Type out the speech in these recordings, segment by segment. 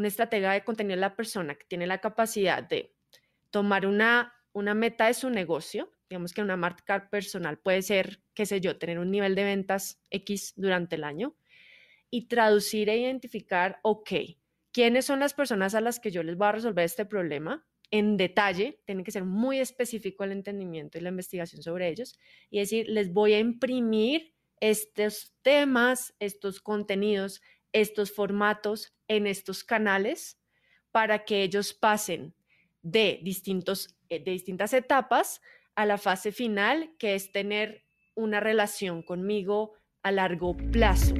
un estratega de contenido es la persona que tiene la capacidad de tomar una, una meta de su negocio, digamos que una marca personal puede ser, qué sé yo, tener un nivel de ventas X durante el año y traducir e identificar, ok, quiénes son las personas a las que yo les voy a resolver este problema en detalle, tiene que ser muy específico el entendimiento y la investigación sobre ellos, y decir, les voy a imprimir estos temas, estos contenidos, estos formatos en estos canales para que ellos pasen de, distintos, eh, de distintas etapas a la fase final, que es tener una relación conmigo a largo plazo.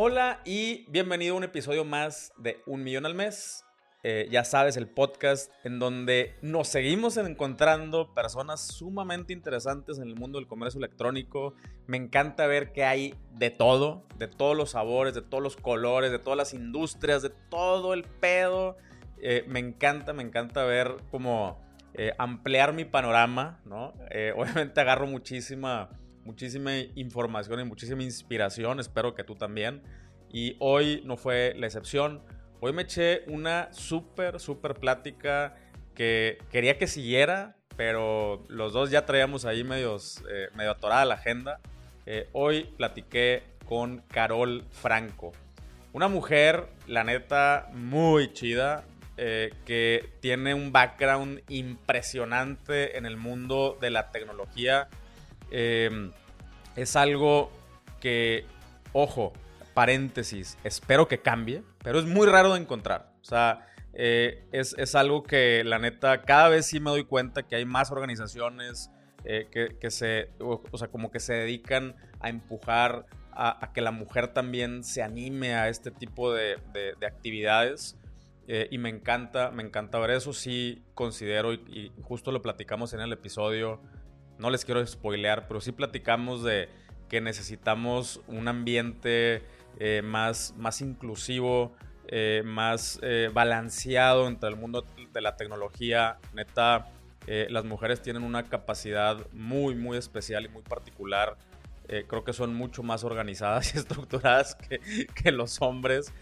Hola y bienvenido a un episodio más de Un Millón al Mes. Eh, ya sabes, el podcast en donde nos seguimos encontrando personas sumamente interesantes en el mundo del comercio electrónico. Me encanta ver que hay de todo, de todos los sabores, de todos los colores, de todas las industrias, de todo el pedo. Eh, me encanta, me encanta ver cómo eh, ampliar mi panorama, ¿no? obviamente agarro muchísima muchísima información y muchísima inspiración, espero que tú también. Y hoy no fue la excepción. Hoy me eché una súper, súper plática que quería que siguiera, pero los dos ya traíamos ahí medios, eh, medio atorada la agenda. Eh, hoy platiqué con Carol Franco, una mujer, la neta, muy chida, eh, que tiene un background impresionante en el mundo de la tecnología es algo que, ojo, paréntesis, espero que cambie, pero es muy raro de encontrar. O sea, eh, es, algo que la neta, cada vez sí me doy cuenta que hay más organizaciones eh, que, se, o, sea, como que se dedican a empujar a, que la mujer también se anime a este tipo de, actividades. Eh, y me encanta, me encanta ver eso. Sí considero, y justo lo platicamos en el episodio no les quiero spoilear, pero sí platicamos de que necesitamos un ambiente eh, más, más inclusivo, eh, más eh, balanceado entre el mundo de la tecnología. Neta, las mujeres tienen una capacidad muy, muy especial y muy particular. creo que son mucho más organizadas y estructuradas que, los hombres.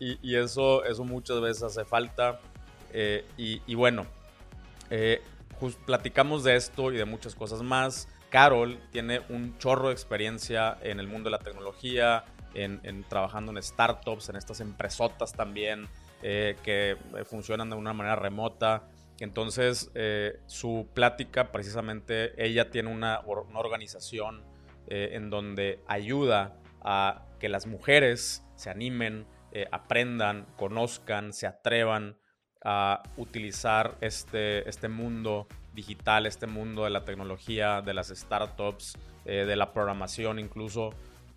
Y, eso, eso muchas veces hace falta. Y, y, bueno, platicamos de esto y de muchas cosas más. Carol tiene un chorro de experiencia en el mundo de la tecnología, en, trabajando en startups, en estas empresotas también eh, que eh, funcionan de una manera remota. Entonces, eh, su plática, precisamente, ella tiene una, organización en donde ayuda a que las mujeres se animen, aprendan, conozcan, se atrevan a utilizar este, este mundo digital, este mundo de la tecnología, de las startups, de la programación incluso.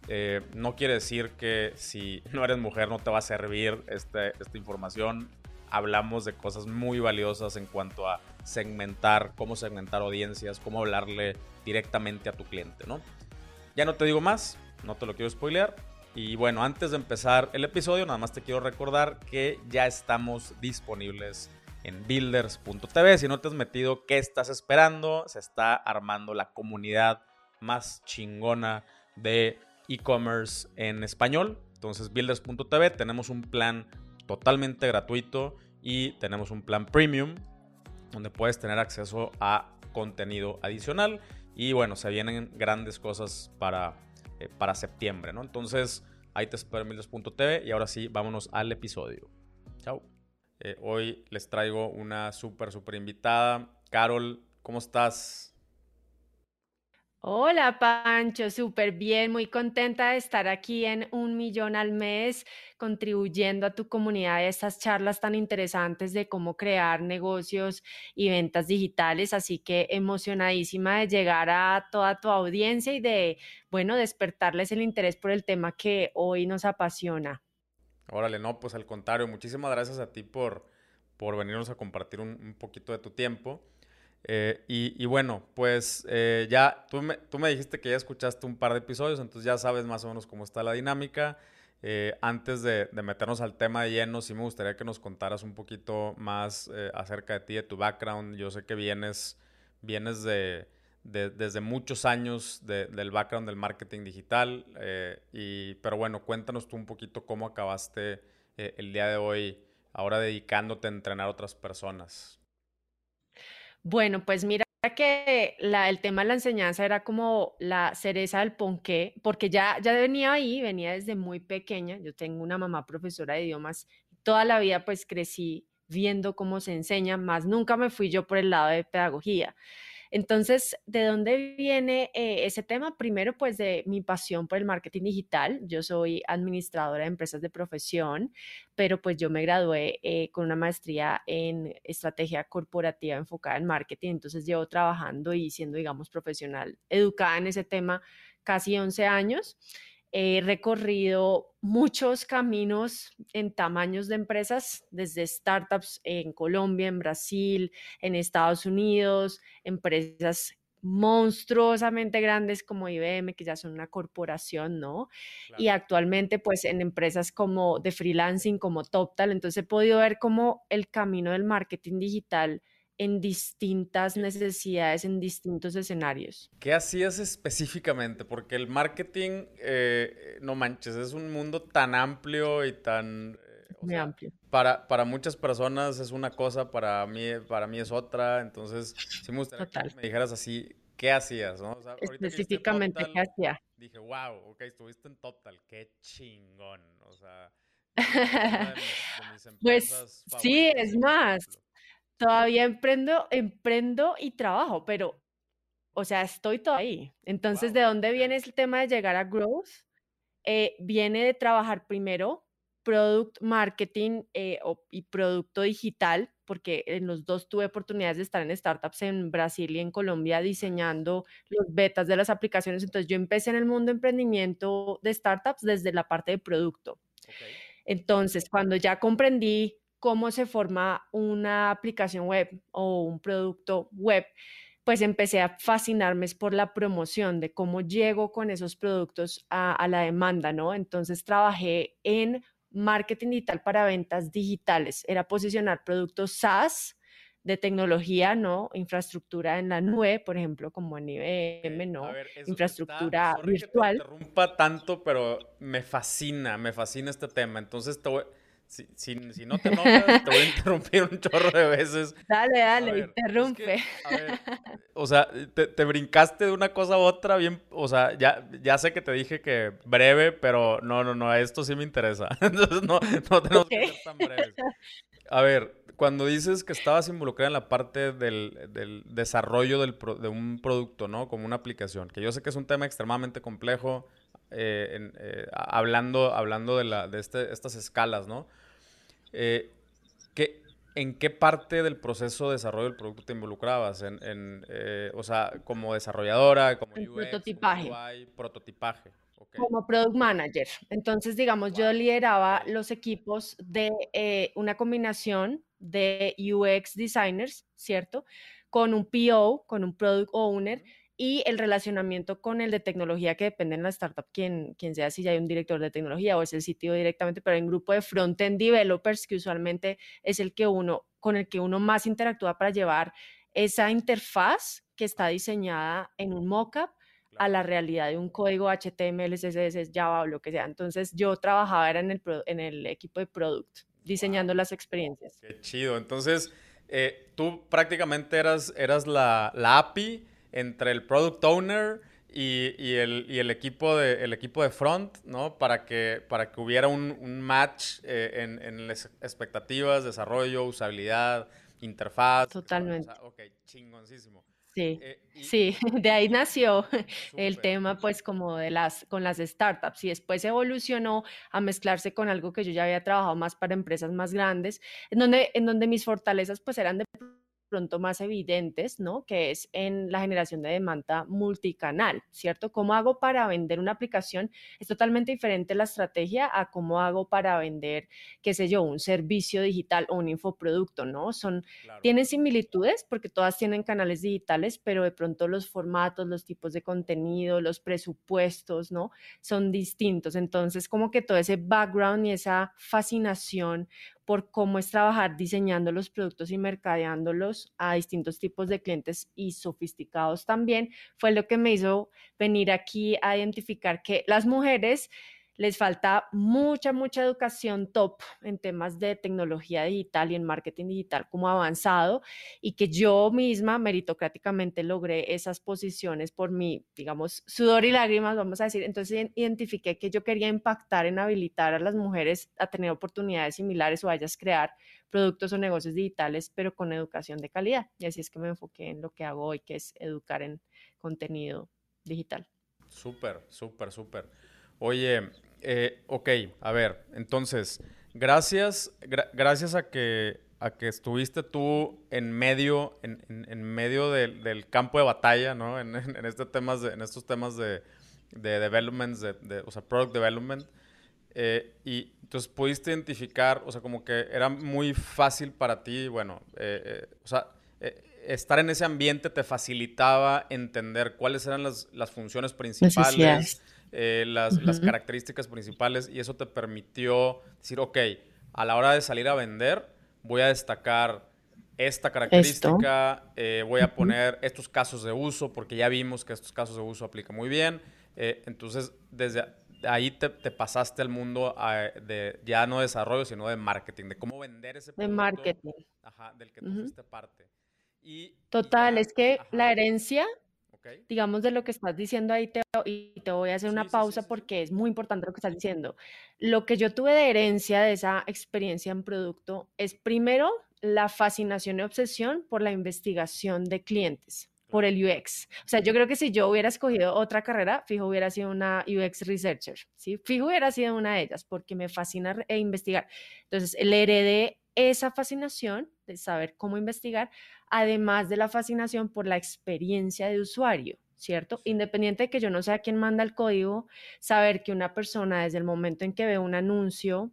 Eh, no quiere decir que si no eres mujer no te va a servir este, esta información. Hablamos de cosas muy valiosas en cuanto a segmentar, cómo segmentar audiencias, cómo hablarle directamente a tu cliente, ¿no? Ya no te digo más, no te lo quiero spoilear. Y bueno, antes de empezar el episodio, nada más te quiero recordar que ya estamos disponibles en builders.tv. Si no te has metido, ¿qué estás esperando? Se está armando la comunidad más chingona de e-commerce en español. Entonces, builders.tv tenemos un plan totalmente gratuito y tenemos un plan premium donde puedes tener acceso a contenido adicional. Y bueno, se vienen grandes cosas para eh, para septiembre, ¿no? Entonces, ahí te espero en mildos.tv y ahora sí, vámonos al episodio. Chao. Eh, hoy les traigo una súper, súper invitada. Carol, ¿cómo estás? Hola Pancho, súper bien, muy contenta de estar aquí en Un Millón al Mes, contribuyendo a tu comunidad de estas charlas tan interesantes de cómo crear negocios y ventas digitales. Así que emocionadísima de llegar a toda tu audiencia y de, bueno, despertarles el interés por el tema que hoy nos apasiona. Órale, no, pues al contrario, muchísimas gracias a ti por, por venirnos a compartir un poquito de tu tiempo. Eh, y, bueno, pues eh, ya tú me, tú me, dijiste que ya escuchaste un par de episodios, entonces ya sabes más o menos cómo está la dinámica. Eh, antes de, meternos al tema de lleno, sí me gustaría que nos contaras un poquito más acerca de ti, de tu background. Yo sé que vienes, vienes de, desde muchos años del background del marketing digital. Y, pero bueno, cuéntanos tú un poquito cómo acabaste el día de hoy, ahora dedicándote a entrenar a otras personas. Bueno, pues mira que el tema de la enseñanza era como la cereza del ponqué, porque ya, ya venía ahí, venía desde muy pequeña. Yo tengo una mamá profesora de idiomas, toda la vida pues crecí viendo cómo se enseña, más nunca me fui yo por el lado de pedagogía. Entonces, ¿de dónde viene eh, ese tema? Primero, pues de mi pasión por el marketing digital. Yo soy administradora de empresas de profesión, pero pues yo me gradué eh, con una maestría en estrategia corporativa enfocada en marketing. Entonces, llevo trabajando y siendo, digamos, profesional educada en ese tema casi 11 años. He recorrido muchos caminos en tamaños de empresas, desde startups en Colombia, en Brasil, en Estados Unidos, empresas monstruosamente grandes como IBM, que ya son una corporación, ¿no? Y actualmente, pues, en empresas como de freelancing, como TopTal, entonces he podido ver cómo el camino del marketing digital en distintas necesidades, en distintos escenarios. ¿Qué hacías específicamente? Porque el marketing, eh, no manches, es un mundo tan amplio y tan... Eh, Muy amplio. Para, para muchas personas es una cosa, para mí, para mí es otra, entonces sí me gustaría que me dijeras así, ¿qué hacías? ¿no? Específicamente, ¿qué hacía? Dije, wow, ok, estuviste en Total, qué chingón, o sea... pues sí, es más todavía emprendo, emprendo y trabajo, pero, o sea, estoy todavía ahí. Entonces, ¿de dónde viene el tema de llegar a growth? Eh, viene de trabajar primero product marketing eh, y producto digital, porque en los dos tuve oportunidades de estar en startups en Brasil y en Colombia diseñando los betas de las aplicaciones. Entonces yo empecé en el mundo de emprendimiento de startups desde la parte de producto. Entonces, cuando ya comprendí cómo se forma una aplicación web o un producto web, pues empecé a fascinarme por la promoción, de cómo llego con esos productos a, la demanda, ¿no? Entonces trabajé en marketing digital para ventas digitales, era posicionar productos SaaS de tecnología, ¿no? Infraestructura en la nube, por ejemplo, como en IBM, ¿no? Infraestructura virtual. Que te interrumpa tanto, pero me fascina, me fascina este tema. Entonces te voy si, si, no te enojas, te voy a interrumpir un chorro de veces. Dale, dale, interrumpe. a ver, o sea, te, brincaste de una cosa a otra bien, o sea, ya, ya sé que te dije que breve, pero no, no, no, esto sí me interesa. Entonces no, no tenemos que ser tan breves. A ver, cuando dices que estabas involucrada en la parte del, del desarrollo del de un producto, ¿no? Como una aplicación, que yo sé que es un tema extremadamente complejo, eh, eh, hablando, hablando de, la, de este, estas escalas, ¿no? Eh, ¿En qué parte del proceso de desarrollo del producto te involucrabas? En, o sea, como desarrolladora, como UX, prototipaje. prototipaje. Como product manager. Entonces, digamos, yo lideraba los equipos de una combinación de UX designers, ¿cierto? Con un PO, con un product owner y el relacionamiento con el de tecnología que depende en la startup, quien, quien sea, si ya hay un director de tecnología o es el sitio directamente, pero hay un grupo de front-end developers que usualmente es el que uno, con el que uno más interactúa para llevar esa interfaz que está diseñada en un mockup a la realidad de un código HTML, CSS, Java o lo que sea. Entonces yo trabajaba era en el, en el equipo de product, diseñando las experiencias. Qué chido. Entonces, eh, tú prácticamente eras, eras la, la API entre el product owner y, el, equipo de, el equipo de front, ¿no? Para que, para que hubiera un, match eh, en, las expectativas, desarrollo, usabilidad, interfaz. Totalmente. ok, chingoncísimo. Sí, eh, sí, de ahí nació el tema, pues, como de las, con las startups y después evolucionó a mezclarse con algo que yo ya había trabajado más para empresas más grandes, en donde, en donde mis fortalezas, pues, eran de pronto más evidentes, ¿no? Que es en la generación de demanda multicanal, ¿cierto? ¿Cómo hago para vender una aplicación? Es totalmente diferente la estrategia a cómo hago para vender, qué sé yo, un servicio digital o un infoproducto, ¿no? Son, tienen similitudes porque todas tienen canales digitales, pero de pronto los formatos, los tipos de contenido, los presupuestos, ¿no? Son distintos. Entonces, como que todo ese background y esa fascinación por cómo es trabajar diseñando los productos y mercadeándolos a distintos tipos de clientes y sofisticados también, fue lo que me hizo venir aquí a identificar que las mujeres les falta mucha, mucha educación top en temas de tecnología digital y en marketing digital como avanzado y que yo misma meritocráticamente logré esas posiciones por mi, digamos, sudor y lágrimas, vamos a decir. Entonces identifiqué que yo quería impactar en habilitar a las mujeres a tener oportunidades similares o a ellas crear productos o negocios digitales, pero con educación de calidad. Y así es que me enfoqué en lo que hago hoy, que es educar en contenido digital. Súper, súper, súper. Oye, eh, ok, a ver, entonces, gracias, gracias a que, a que estuviste tú en medio, en, medio del, campo de batalla, ¿no? En, este temas de, en estos temas de, de development, de, o sea, product development. Eh, y entonces pudiste identificar, o sea, como que era muy fácil para ti, bueno, eh, o sea, estar en ese ambiente te facilitaba entender cuáles eran las, las funciones principales, eh, las, las, características principales y eso te permitió decir, ok, a la hora de salir a vender, voy a destacar esta característica, eh, voy a poner estos casos de uso, porque ya vimos que estos casos de uso aplican muy bien. Eh, entonces, desde ahí te, te pasaste al mundo de ya no desarrollo, sino de marketing, de cómo vender ese producto. De marketing. Ajá, del que tú fuiste parte. Y, Total, es que la herencia digamos, de lo que estás diciendo ahí, te, y te voy a hacer una pausa porque es muy importante lo que estás diciendo. Lo que yo tuve de herencia de esa experiencia en producto es primero la fascinación y obsesión por la investigación de clientes por el UX. O sea, yo creo que si yo hubiera escogido otra carrera, fijo hubiera sido una UX researcher, ¿sí? Fijo hubiera sido una de ellas porque me fascina e investigar. Entonces, le heredé esa fascinación de saber cómo investigar además de la fascinación por la experiencia de usuario, ¿cierto? Independiente de que yo no sea quien manda el código, saber que una persona desde el momento en que ve un anuncio,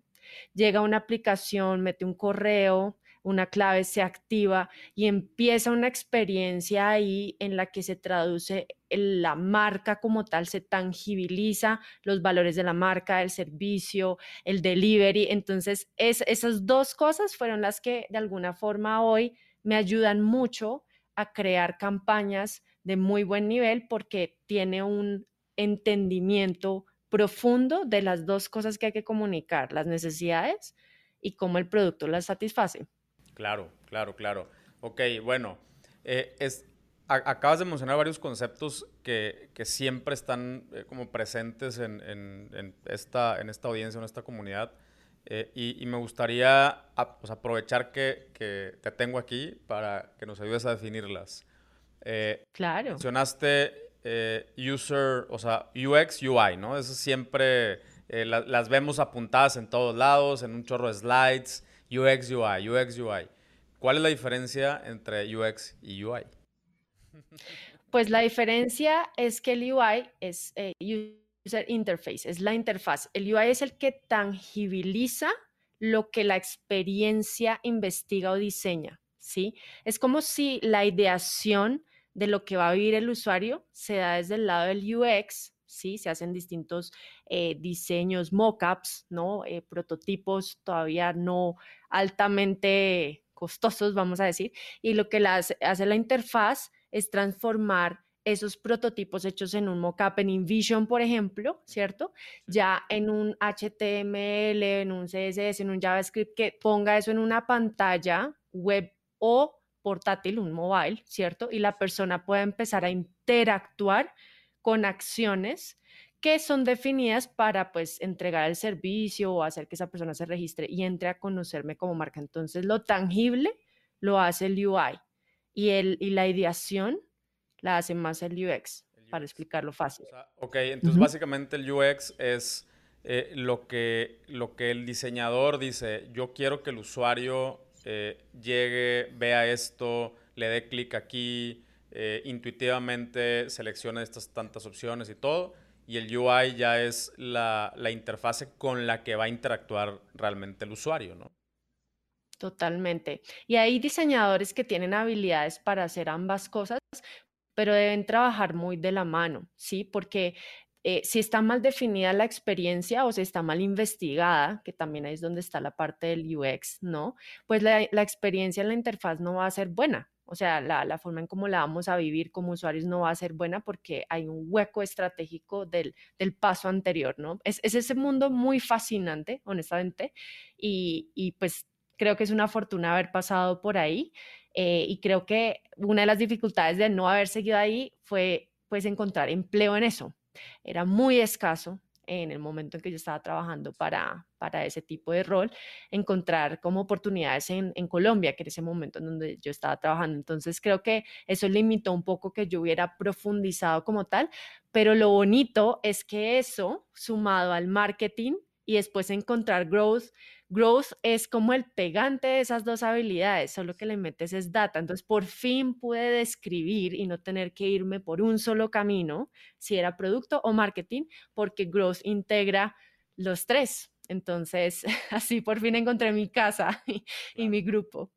llega a una aplicación, mete un correo, una clave se activa y empieza una experiencia ahí en la que se traduce la marca como tal, se tangibiliza los valores de la marca, el servicio, el delivery. Entonces, esas dos cosas fueron las que de alguna forma hoy me ayudan mucho a crear campañas de muy buen nivel porque tiene un entendimiento profundo de las dos cosas que hay que comunicar, las necesidades y cómo el producto las satisface. Claro, claro, claro. Ok, bueno, eh, es, acabas de mencionar varios conceptos que, siempre están eh, como presentes en, esta, en esta audiencia, en esta comunidad. Eh, y, me gustaría pues, aprovechar que, te tengo aquí para que nos ayudes a definirlas. Eh, claro. Mencionaste user, o sea, UX, UI, ¿no? Eso siempre las vemos apuntadas en todos lados, en un chorro de slides. UX, UI, UX, UI. ¿Cuál es la diferencia entre UX y UI? Pues la diferencia es que el UI es user interface, es la interfaz. El UI es el que tangibiliza lo que la experiencia investiga o diseña, ¿sí? Es como si la ideación de lo que va a vivir el usuario se da desde el lado del UX, ¿sí? Se hacen distintos eh, diseños, mockups, ¿no? Eh, prototipos todavía no altamente costosos, vamos a decir, y lo que hace la interfaz es transformar esos prototipos hechos en un mockup en InVision, por ejemplo, ¿cierto? Ya en un HTML, en un CSS, en un JavaScript, que ponga eso en una pantalla web o portátil, un mobile, ¿cierto? Y la persona pueda empezar a interactuar con acciones que son definidas para pues entregar el servicio o hacer que esa persona se registre y entre a conocerme como marca. Entonces lo tangible lo hace el UI y, el, y la ideación la hace más el UX, para explicarlo fácil. ok, entonces básicamente el UX es eh, lo, que, lo que el diseñador dice, yo quiero que el usuario eh, llegue, vea esto, le dé clic aquí, eh, intuitivamente seleccione estas tantas opciones y todo. Y el UI ya es la, la interfase con la que va a interactuar realmente el usuario, ¿no? Totalmente. Y hay diseñadores que tienen habilidades para hacer ambas cosas, pero deben trabajar muy de la mano, ¿sí? Porque eh, si está mal definida la experiencia o si está mal investigada, que también ahí es donde está la parte del UX, ¿no? Pues la, la experiencia en la interfaz no va a ser buena. O sea, la, la, forma en cómo la vamos a vivir como usuarios no va a ser buena porque hay un hueco estratégico del, del paso anterior, ¿no? Es, es, ese mundo muy fascinante, honestamente, y, y, pues creo que es una fortuna haber pasado por ahí. Eh, y creo que una de las dificultades de no haber seguido ahí fue pues encontrar empleo en eso. Era muy escaso, en el momento en que yo estaba trabajando para, para ese tipo de rol, encontrar como oportunidades en, en, Colombia, que era ese momento en donde yo estaba trabajando. Entonces creo que eso limitó un poco que yo hubiera profundizado como tal, pero lo bonito es que eso, sumado al marketing y después encontrar growth, Growth es como el pegante de esas dos habilidades, solo que le metes es data. Entonces, por fin pude describir y no tener que irme por un solo camino, si era producto o marketing, porque Growth integra los tres. Entonces, así por fin encontré mi casa y, y mi grupo.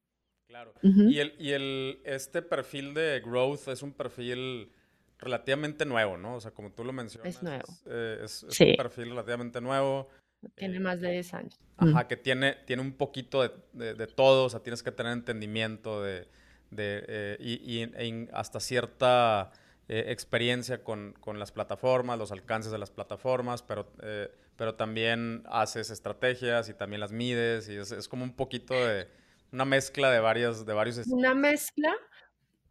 Claro. Uh -huh. Y, el, y el, este perfil de Growth es un perfil relativamente nuevo, ¿no? O sea, como tú lo mencionas. Es nuevo. Es, eh, es, es sí. un perfil relativamente nuevo. Tiene eh, más de 10 años. Ajá, mm. que tiene, tiene un poquito de, de, de, todo, o sea, tienes que tener entendimiento de, de eh, y, y, y, hasta cierta eh, experiencia con, con, las plataformas, los alcances de las plataformas, pero, eh, pero también haces estrategias y también las mides y es, es, como un poquito de una mezcla de, varias, de varios... Una mezcla,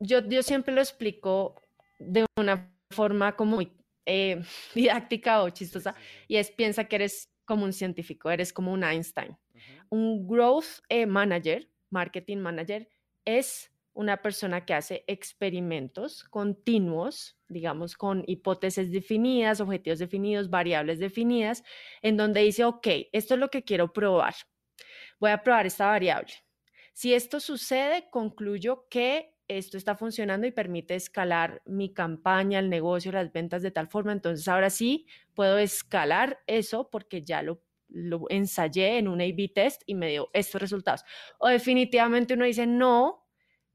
yo, yo siempre lo explico de una forma como muy didáctica o chistosa, sí, sí. y es piensa que eres como un científico, eres como un Einstein. Uh -huh. Un growth eh, manager, marketing manager, es una persona que hace experimentos continuos, digamos, con hipótesis definidas, objetivos definidos, variables definidas, en donde dice, ok, esto es lo que quiero probar. Voy a probar esta variable. Si esto sucede, concluyo que esto está funcionando y permite escalar mi campaña, el negocio, las ventas de tal forma. Entonces ahora sí puedo escalar eso porque ya lo, ensayé en un A-B test y me dio estos resultados. O definitivamente uno dice, no,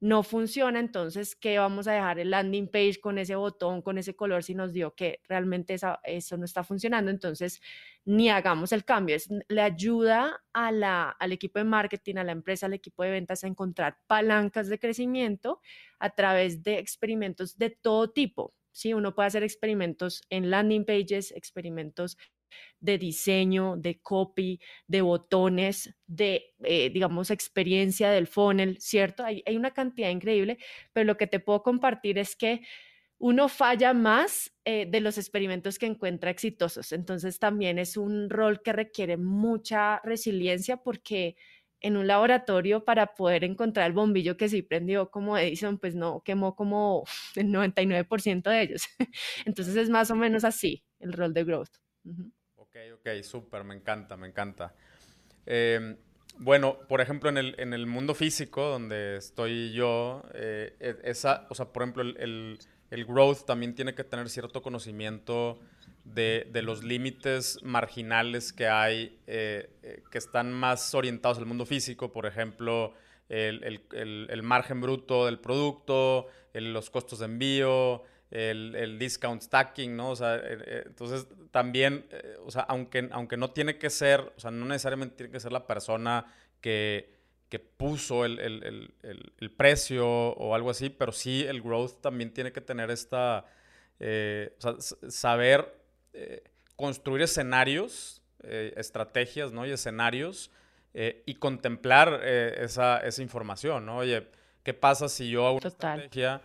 no funciona, entonces, ¿qué vamos a dejar el landing page con ese botón, con ese color, si nos dio que realmente eso no está funcionando? Entonces, ni hagamos el cambio. Es, le ayuda al equipo de marketing, a la empresa, al equipo de ventas a encontrar palancas de crecimiento a través de experimentos de todo tipo. ¿sí? Uno puede hacer experimentos en landing pages, experimentos de diseño, de copy, de botones, de, eh, digamos, experiencia del funnel, ¿cierto? Hay, una cantidad increíble, pero lo que te puedo compartir es que uno falla más eh, de los experimentos que encuentra exitosos. Entonces también es un rol que requiere mucha resiliencia porque en un laboratorio para poder encontrar el bombillo que sí prendió como Edison, pues no quemó como el 99% de ellos. Entonces es más o menos así el rol de growth. Ok, ok, súper, me encanta, me encanta. Eh, bueno, por ejemplo, en el, en el, mundo físico, donde estoy yo, eh, esa, o sea, por ejemplo, el, el, growth también tiene que tener cierto conocimiento de, de los límites marginales que hay, eh, que están más orientados al mundo físico, por ejemplo, el margen bruto del producto, los costos de envío, el, el, discount stacking, ¿no? O sea, eh, eh, entonces también, eh, o sea, aunque, aunque no tiene que ser, o sea, no necesariamente tiene que ser la persona que, que puso el, el, el, precio o algo así, pero sí el growth también tiene que tener esta, eh, o sea, saber eh, construir escenarios, eh, estrategias, ¿no? Y escenarios y contemplar esa, esa información, ¿no? Oye, ¿qué pasa si yo hago una Total. estrategia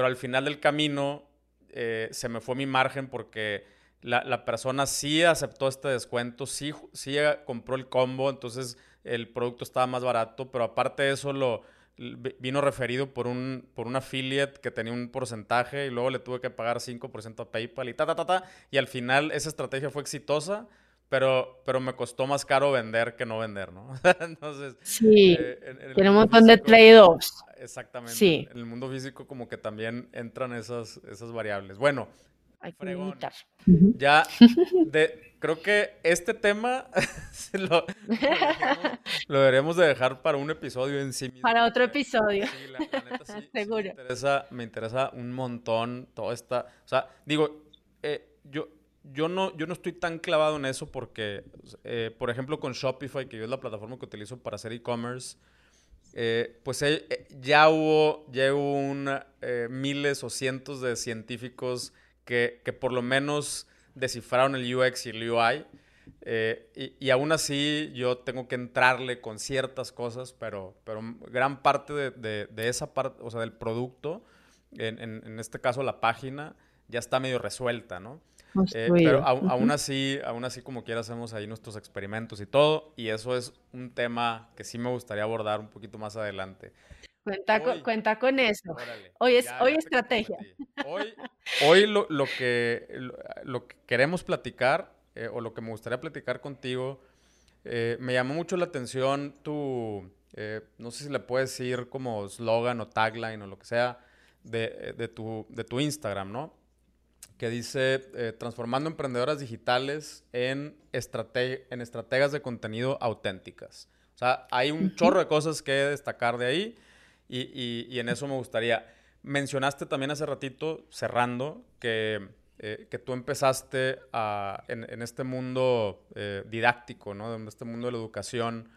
pero al final del camino eh, se me fue mi margen porque la, la, persona sí aceptó este descuento, sí, sí compró el combo, entonces el producto estaba más barato, pero aparte de eso lo vino referido por un, por un affiliate que tenía un porcentaje y luego le tuve que pagar 5% a PayPal y ta, ta, ta, ta, y al final esa estrategia fue exitosa, pero, pero me costó más caro vender que no vender, ¿no? Entonces, sí, eh, en, en tiene un montón físico, de trade-offs. Exactamente. Sí. En el mundo físico como que también entran esas, esas variables. Bueno, hay que fregón, ya de, creo que este tema lo, lo, deberíamos de dejar para un episodio en sí mismo. Para otro episodio. Sí, la, la neta, sí, Seguro. Sí me, interesa, me interesa un montón toda esta, o sea, digo, eh, yo yo no, yo no estoy tan clavado en eso porque, eh, por ejemplo, con Shopify, que yo es la plataforma que utilizo para hacer e-commerce, eh, pues eh, ya hubo, ya hubo miles o cientos de científicos que, que, por lo menos descifraron el UX y el UI. Y, y, aún así yo tengo que entrarle con ciertas cosas, pero, pero gran parte de, de, esa parte, o sea, del producto, en, en, este caso la página, ya está medio resuelta, ¿no? Eh, pero aún así, aún así como quiera hacemos ahí nuestros experimentos y todo, y eso es un tema que sí me gustaría abordar un poquito más adelante. Cuenta, con, cuenta con eso. hoy es hoy estrategia. Hoy, hoy lo, lo, que, lo, que queremos platicar, eh, o lo que me gustaría platicar contigo, eh, me llamó mucho la atención tu, no sé si le puedes decir como slogan o tagline o lo que sea, de, de, tu, de tu Instagram, ¿no? Que dice eh, transformando emprendedoras digitales en, en estrategias de contenido auténticas. O sea, hay un chorro de cosas que destacar de ahí y, y, en eso me gustaría. Mencionaste también hace ratito, cerrando, que, eh, que tú empezaste a, en, en, este mundo eh, didáctico, ¿no? En este mundo de la educación,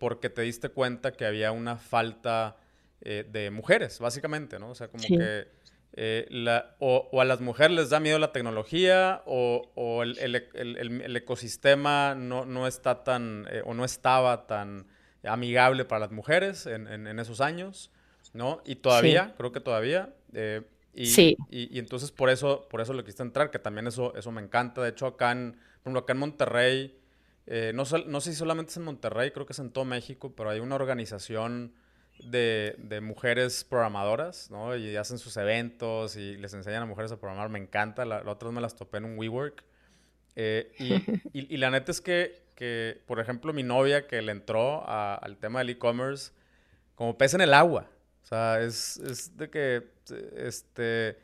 porque te diste cuenta que había una falta de mujeres, básicamente, ¿no? O sea, como que eh, la, o, a las mujeres les da miedo la tecnología o, el, ecosistema no, no está tan eh, o no estaba tan amigable para las mujeres en, esos años, ¿no? Y todavía, creo que todavía. Eh, y, sí. y, entonces por eso, por eso le quise entrar, que también eso, eso me encanta. De hecho, acá en, acá en Monterrey, no, no sé si solamente es en Monterrey, creo que es en todo México, pero hay una organización de, de, mujeres programadoras, ¿no? Y hacen sus eventos y les enseñan a mujeres a programar. Me encanta. La, la otra vez me las topé en un WeWork. Eh, y, y, la neta es que, que, por ejemplo, mi novia que le entró al tema del e-commerce, como pez en el agua. O sea, es, es de que, este,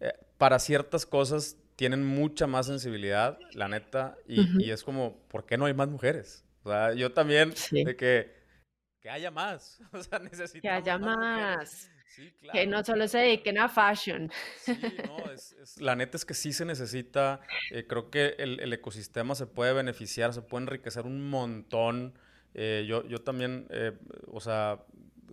eh, para ciertas cosas tienen mucha más sensibilidad, la neta, y, y, es como, ¿por qué no hay más mujeres? O sea, yo también, de que que haya más. O sea, necesitamos. Que haya más. Sí, claro. Que no solo se dediquen a fashion. Sí, no, es, la neta es que sí se necesita. Eh, creo que el, el, ecosistema se puede beneficiar, se puede enriquecer un montón. Eh, yo, yo también, eh, o sea,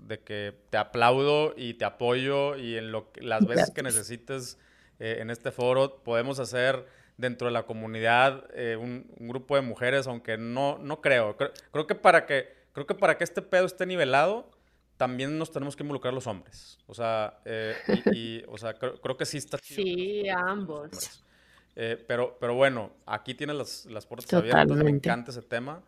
de que te aplaudo y te apoyo y en lo que, las veces que necesites en este foro podemos hacer dentro de la comunidad un, un, grupo de mujeres, aunque no, no creo. creo. Creo que para que creo que para que este pedo esté nivelado, también nos tenemos que involucrar los hombres. O sea, eh, y, o sea creo, que sí está Sí, ambos. Eh, pero, pero bueno, aquí tienes las, las puertas abiertas, me encanta ese tema.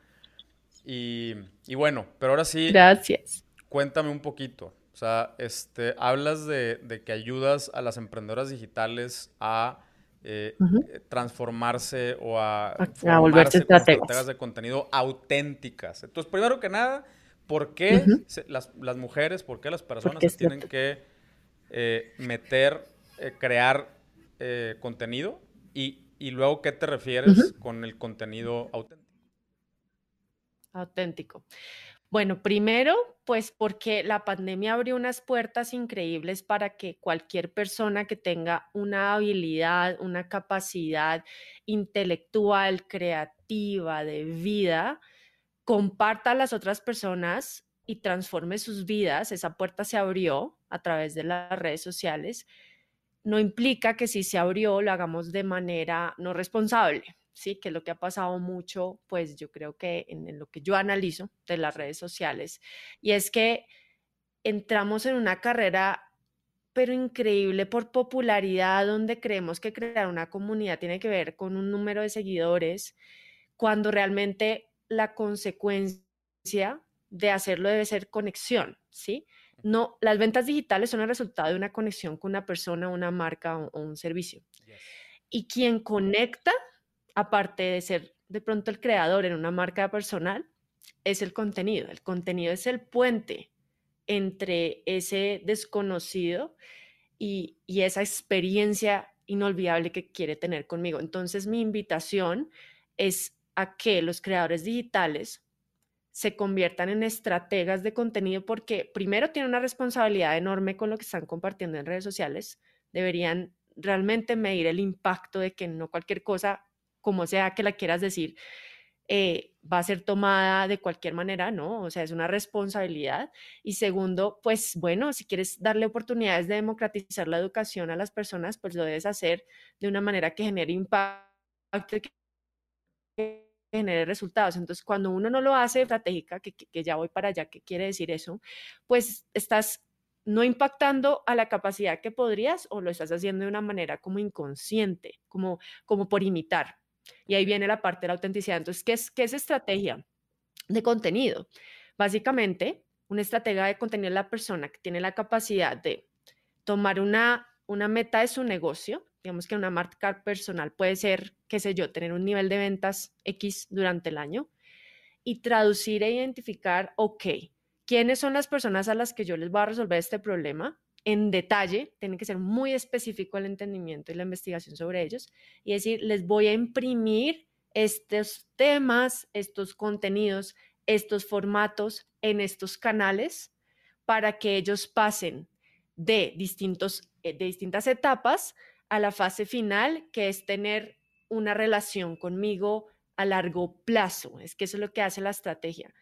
Y, y, bueno, pero ahora sí. Gracias. Cuéntame un poquito. O sea, este, hablas de, de que ayudas a las emprendedoras digitales a eh, eh, transformarse o a, a volverse estrategas. de contenido auténticas. Entonces, primero que nada, ¿por qué las, las, mujeres, por qué las personas se tienen que eh, meter, crear contenido? Y, y, luego, ¿qué te refieres con el contenido auténtico? Auténtico. Bueno, primero, pues porque la pandemia abrió unas puertas increíbles para que cualquier persona que tenga una habilidad, una capacidad intelectual, creativa, de vida, comparta a las otras personas y transforme sus vidas. Esa puerta se abrió a través de las redes sociales. No implica que si se abrió lo hagamos de manera no responsable. ¿Sí? Que es lo que ha pasado mucho, pues yo creo que en, lo que yo analizo de las redes sociales, y es que entramos en una carrera pero increíble por popularidad, donde creemos que crear una comunidad tiene que ver con un número de seguidores, cuando realmente la consecuencia de hacerlo debe ser conexión, ¿sí? No, las ventas digitales son el resultado de una conexión con una persona, una marca o, un servicio. Y quien conecta aparte de ser de pronto el creador en una marca personal, es el contenido. El contenido es el puente entre ese desconocido y, esa experiencia inolvidable que quiere tener conmigo. Entonces mi invitación es a que los creadores digitales se conviertan en estrategas de contenido porque primero tienen una responsabilidad enorme con lo que están compartiendo en redes sociales, deberían realmente medir el impacto de que no cualquier cosa, como sea que la quieras decir, eh, va a ser tomada de cualquier manera, ¿no? O sea, es una responsabilidad. Y segundo, pues bueno, si quieres darle oportunidades de democratizar la educación a las personas, pues lo debes hacer de una manera que genere impacto, que genere resultados. Entonces, cuando uno no lo hace estratégica, que, que ya voy para allá, ¿qué quiere decir eso? Pues estás no impactando a la capacidad que podrías o lo estás haciendo de una manera como inconsciente, como, como por imitar. Y ahí viene la parte de la autenticidad. Entonces, ¿qué es, qué es estrategia de contenido? Básicamente, una estratega de contenido es la persona que tiene la capacidad de tomar una, una meta de su negocio, digamos que una marca personal puede ser, qué sé yo, tener un nivel de ventas X durante el año y traducir e identificar, ok, ¿quiénes son las personas a las que yo les voy a resolver este problema? En detalle, tiene que ser muy específico el entendimiento y la investigación sobre ellos, y decir, les voy a imprimir estos temas, estos contenidos, estos formatos en estos canales para que ellos pasen de, distintos, eh, de distintas etapas a la fase final, que es tener una relación conmigo a largo plazo. Es que eso es lo que hace la estrategia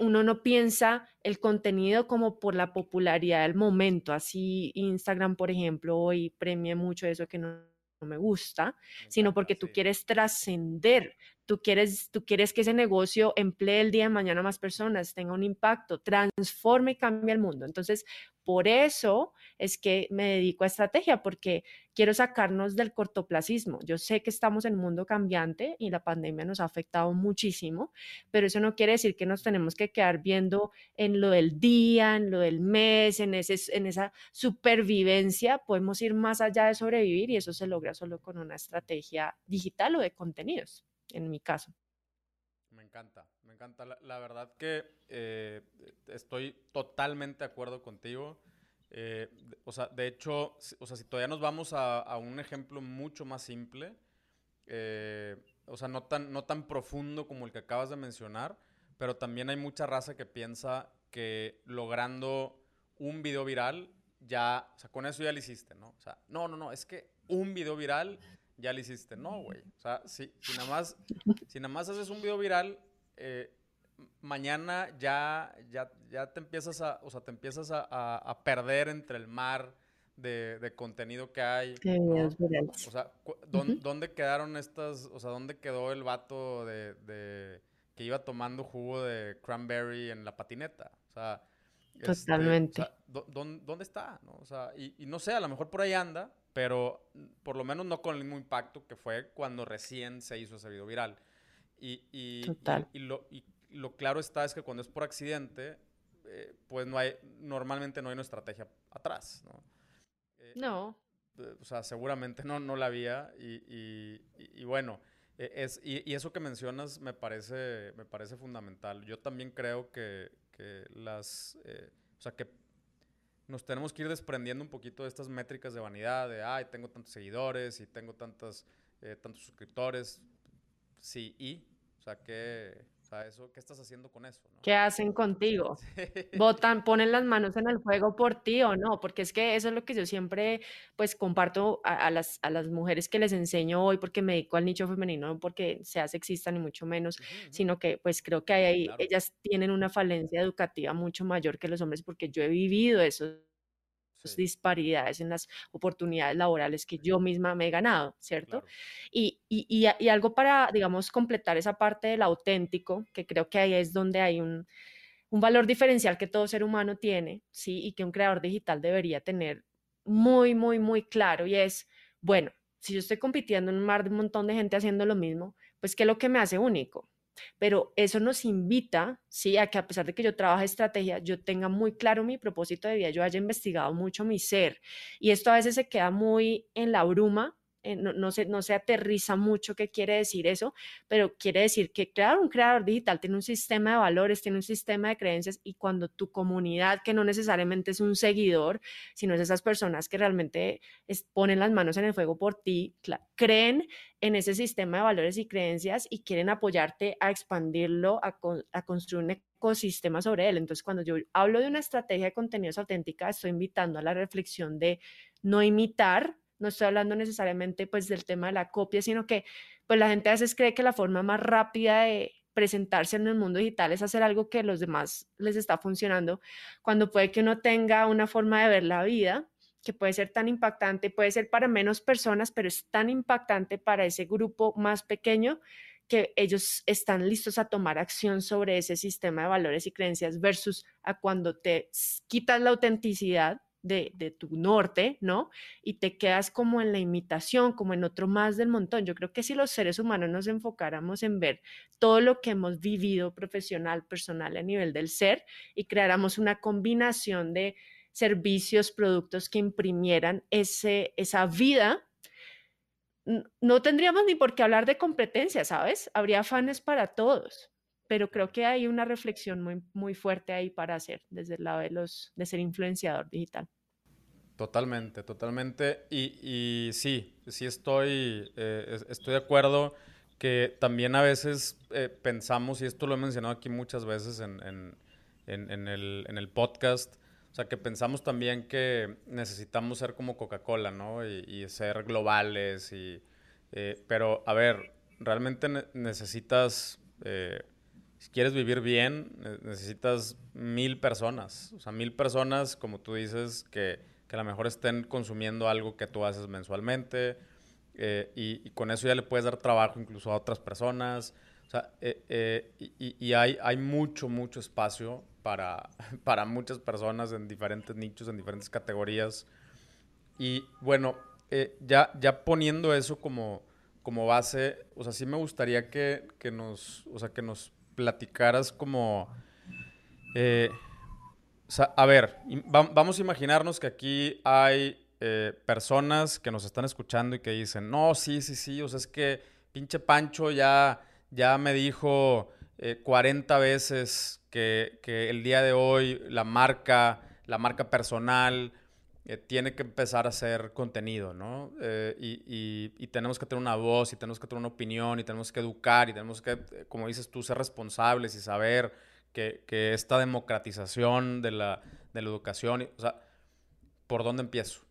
uno no piensa el contenido como por la popularidad del momento, así Instagram, por ejemplo, hoy premia mucho eso que no, me gusta, sino porque tú quieres trascender, tú quieres, tú quieres que ese negocio emplee el día de mañana más personas, tenga un impacto, transforme y cambie el mundo. Entonces, por eso es que me dedico a estrategia, porque quiero sacarnos del cortoplacismo. Yo sé que estamos en un mundo cambiante y la pandemia nos ha afectado muchísimo, pero eso no quiere decir que nos tenemos que quedar viendo en lo del día, en lo del mes, en esa supervivencia. Podemos ir más allá de sobrevivir y eso se logra solo con una estrategia digital o de contenidos, en mi caso. Me encanta, me encanta. La, verdad que eh, estoy totalmente de acuerdo contigo. Eh, o sea, de hecho, o sea, si todavía nos vamos a, un ejemplo mucho más simple, eh, o sea, no tan, no tan profundo como el que acabas de mencionar, pero también hay mucha raza que piensa que logrando un video viral, ya, o sea, con eso ya lo hiciste, ¿no? O sea, no, no, no, es que un video viral ya lo hiciste. No, güey. O sea, si, si, nada más, si nada más haces un video viral, eh, mañana ya, ya, ya te empiezas a, o sea, te empiezas a, a, perder entre el mar de, de contenido que hay. O sea, ¿dónde, quedaron estas, o sea, dónde quedó el vato de, de, que iba tomando jugo de cranberry en la patineta? O sea, este, Totalmente. ¿dónde, está? ¿no? O sea, y, y, no sé, a lo mejor por ahí anda, pero por lo menos no con el mismo impacto que fue cuando recién se hizo ese video viral. Y, y, y, lo, y lo claro está es que cuando es por accidente, eh, pues no hay, normalmente no hay una estrategia atrás, ¿no? Eh, no. Eh, o sea, seguramente no, no la había y, y bueno, e, es, y, eso que mencionas me parece, me parece fundamental. Yo también creo que, que las, o sea, que nos tenemos que ir desprendiendo un poquito de estas métricas de vanidad, de, ay, tengo tantos seguidores y tengo tantas, tantos suscriptores. Sí, y, o sea, que eso, ¿qué estás haciendo con eso? ¿Qué hacen contigo? ¿Votan, ponen las manos en el fuego por ti o no? Porque es que eso es lo que yo siempre, pues, comparto a, las, a las mujeres que les enseño hoy, porque me dedico al nicho femenino, no porque sea sexista ni mucho menos, sino que, pues, creo que hay, ellas tienen una falencia educativa mucho mayor que los hombres, porque yo he vivido disparidades en las oportunidades laborales que yo misma me he ganado, ¿cierto? Y, y, y, algo para, digamos, completar esa parte del auténtico, que creo que ahí es donde hay un, un valor diferencial que todo ser humano tiene, ¿sí? Y que un creador digital debería tener muy, muy, muy claro, y es, bueno, si yo estoy compitiendo en un mar de un montón de gente haciendo lo mismo, pues ¿qué es lo que me hace único? Pero eso nos invita, sí, a que a pesar de que yo trabaje estrategia, yo tenga muy claro mi propósito de vida, yo haya investigado mucho mi ser. Y esto a veces se queda muy en la bruma eh, no, se, no se aterriza mucho qué quiere decir eso, pero quiere decir que, claro, un creador digital tiene un sistema de valores, tiene un sistema de creencias y cuando tu comunidad, que no necesariamente es un seguidor, sino es esas personas que realmente ponen las manos en el fuego por ti, creen en ese sistema de valores y creencias y quieren apoyarte a expandirlo, a, a construir un ecosistema sobre él. Entonces, cuando yo hablo de una estrategia de contenidos auténtica, estoy invitando a la reflexión de no imitar, no estoy hablando necesariamente pues del tema de la copia, sino que pues la gente a veces cree que la forma más rápida de presentarse en el mundo digital es hacer algo que los demás les está funcionando, cuando puede que uno tenga una forma de ver la vida que puede ser tan impactante, puede ser para menos personas, pero es tan impactante para ese grupo más pequeño que ellos están listos a tomar acción sobre ese sistema de valores y creencias versus a cuando te quitas la autenticidad de, tu norte, ¿no? Y te quedas como en la imitación, como en otro más del montón. Yo creo que si los seres humanos nos enfocáramos en ver todo lo que hemos vivido profesional, personal, a nivel del ser y creáramos una combinación de servicios, productos que imprimieran ese, esa vida, no tendríamos ni por qué hablar de competencia, ¿sabes? Habría fans para todos pero creo que hay una reflexión muy, muy fuerte ahí para hacer desde el lado de, los, de ser influenciador digital. Totalmente, totalmente. Y, y sí, sí estoy, eh, estoy de acuerdo que también a veces eh, pensamos, y esto lo he mencionado aquí muchas veces en, en, en, el, en, el, podcast, o sea, que pensamos también que necesitamos ser como Coca-Cola, ¿no? Y, ser globales, y, eh, pero a ver, realmente necesitas si quieres vivir bien, necesitas mil personas. O sea, mil personas, como tú dices, que, que a lo mejor estén consumiendo algo que tú haces mensualmente. Eh, y, con eso ya le puedes dar trabajo incluso a otras personas. O sea, eh, eh, y, y, hay, hay mucho, mucho espacio para, para muchas personas en diferentes nichos, en diferentes categorías. Y bueno, ya, ya poniendo eso como, como base, o sea, sí me gustaría que, que nos, o sea, que nos platicaras como... Eh, a ver, vamos a imaginarnos que aquí hay eh, personas que nos están escuchando y que dicen, no, sí, sí, sí, o sea, es que pinche Pancho ya, ya me dijo 40 eh, veces que, que, el día de hoy la marca, la marca personal, eh, tiene que empezar a hacer contenido, ¿no? Eh, y, tenemos que tener una voz y tenemos que tener una opinión y tenemos que educar y tenemos que, eh, como dices tú, ser responsables y saber que, esta democratización de la, de la educación, o sea, ¿por dónde empiezo?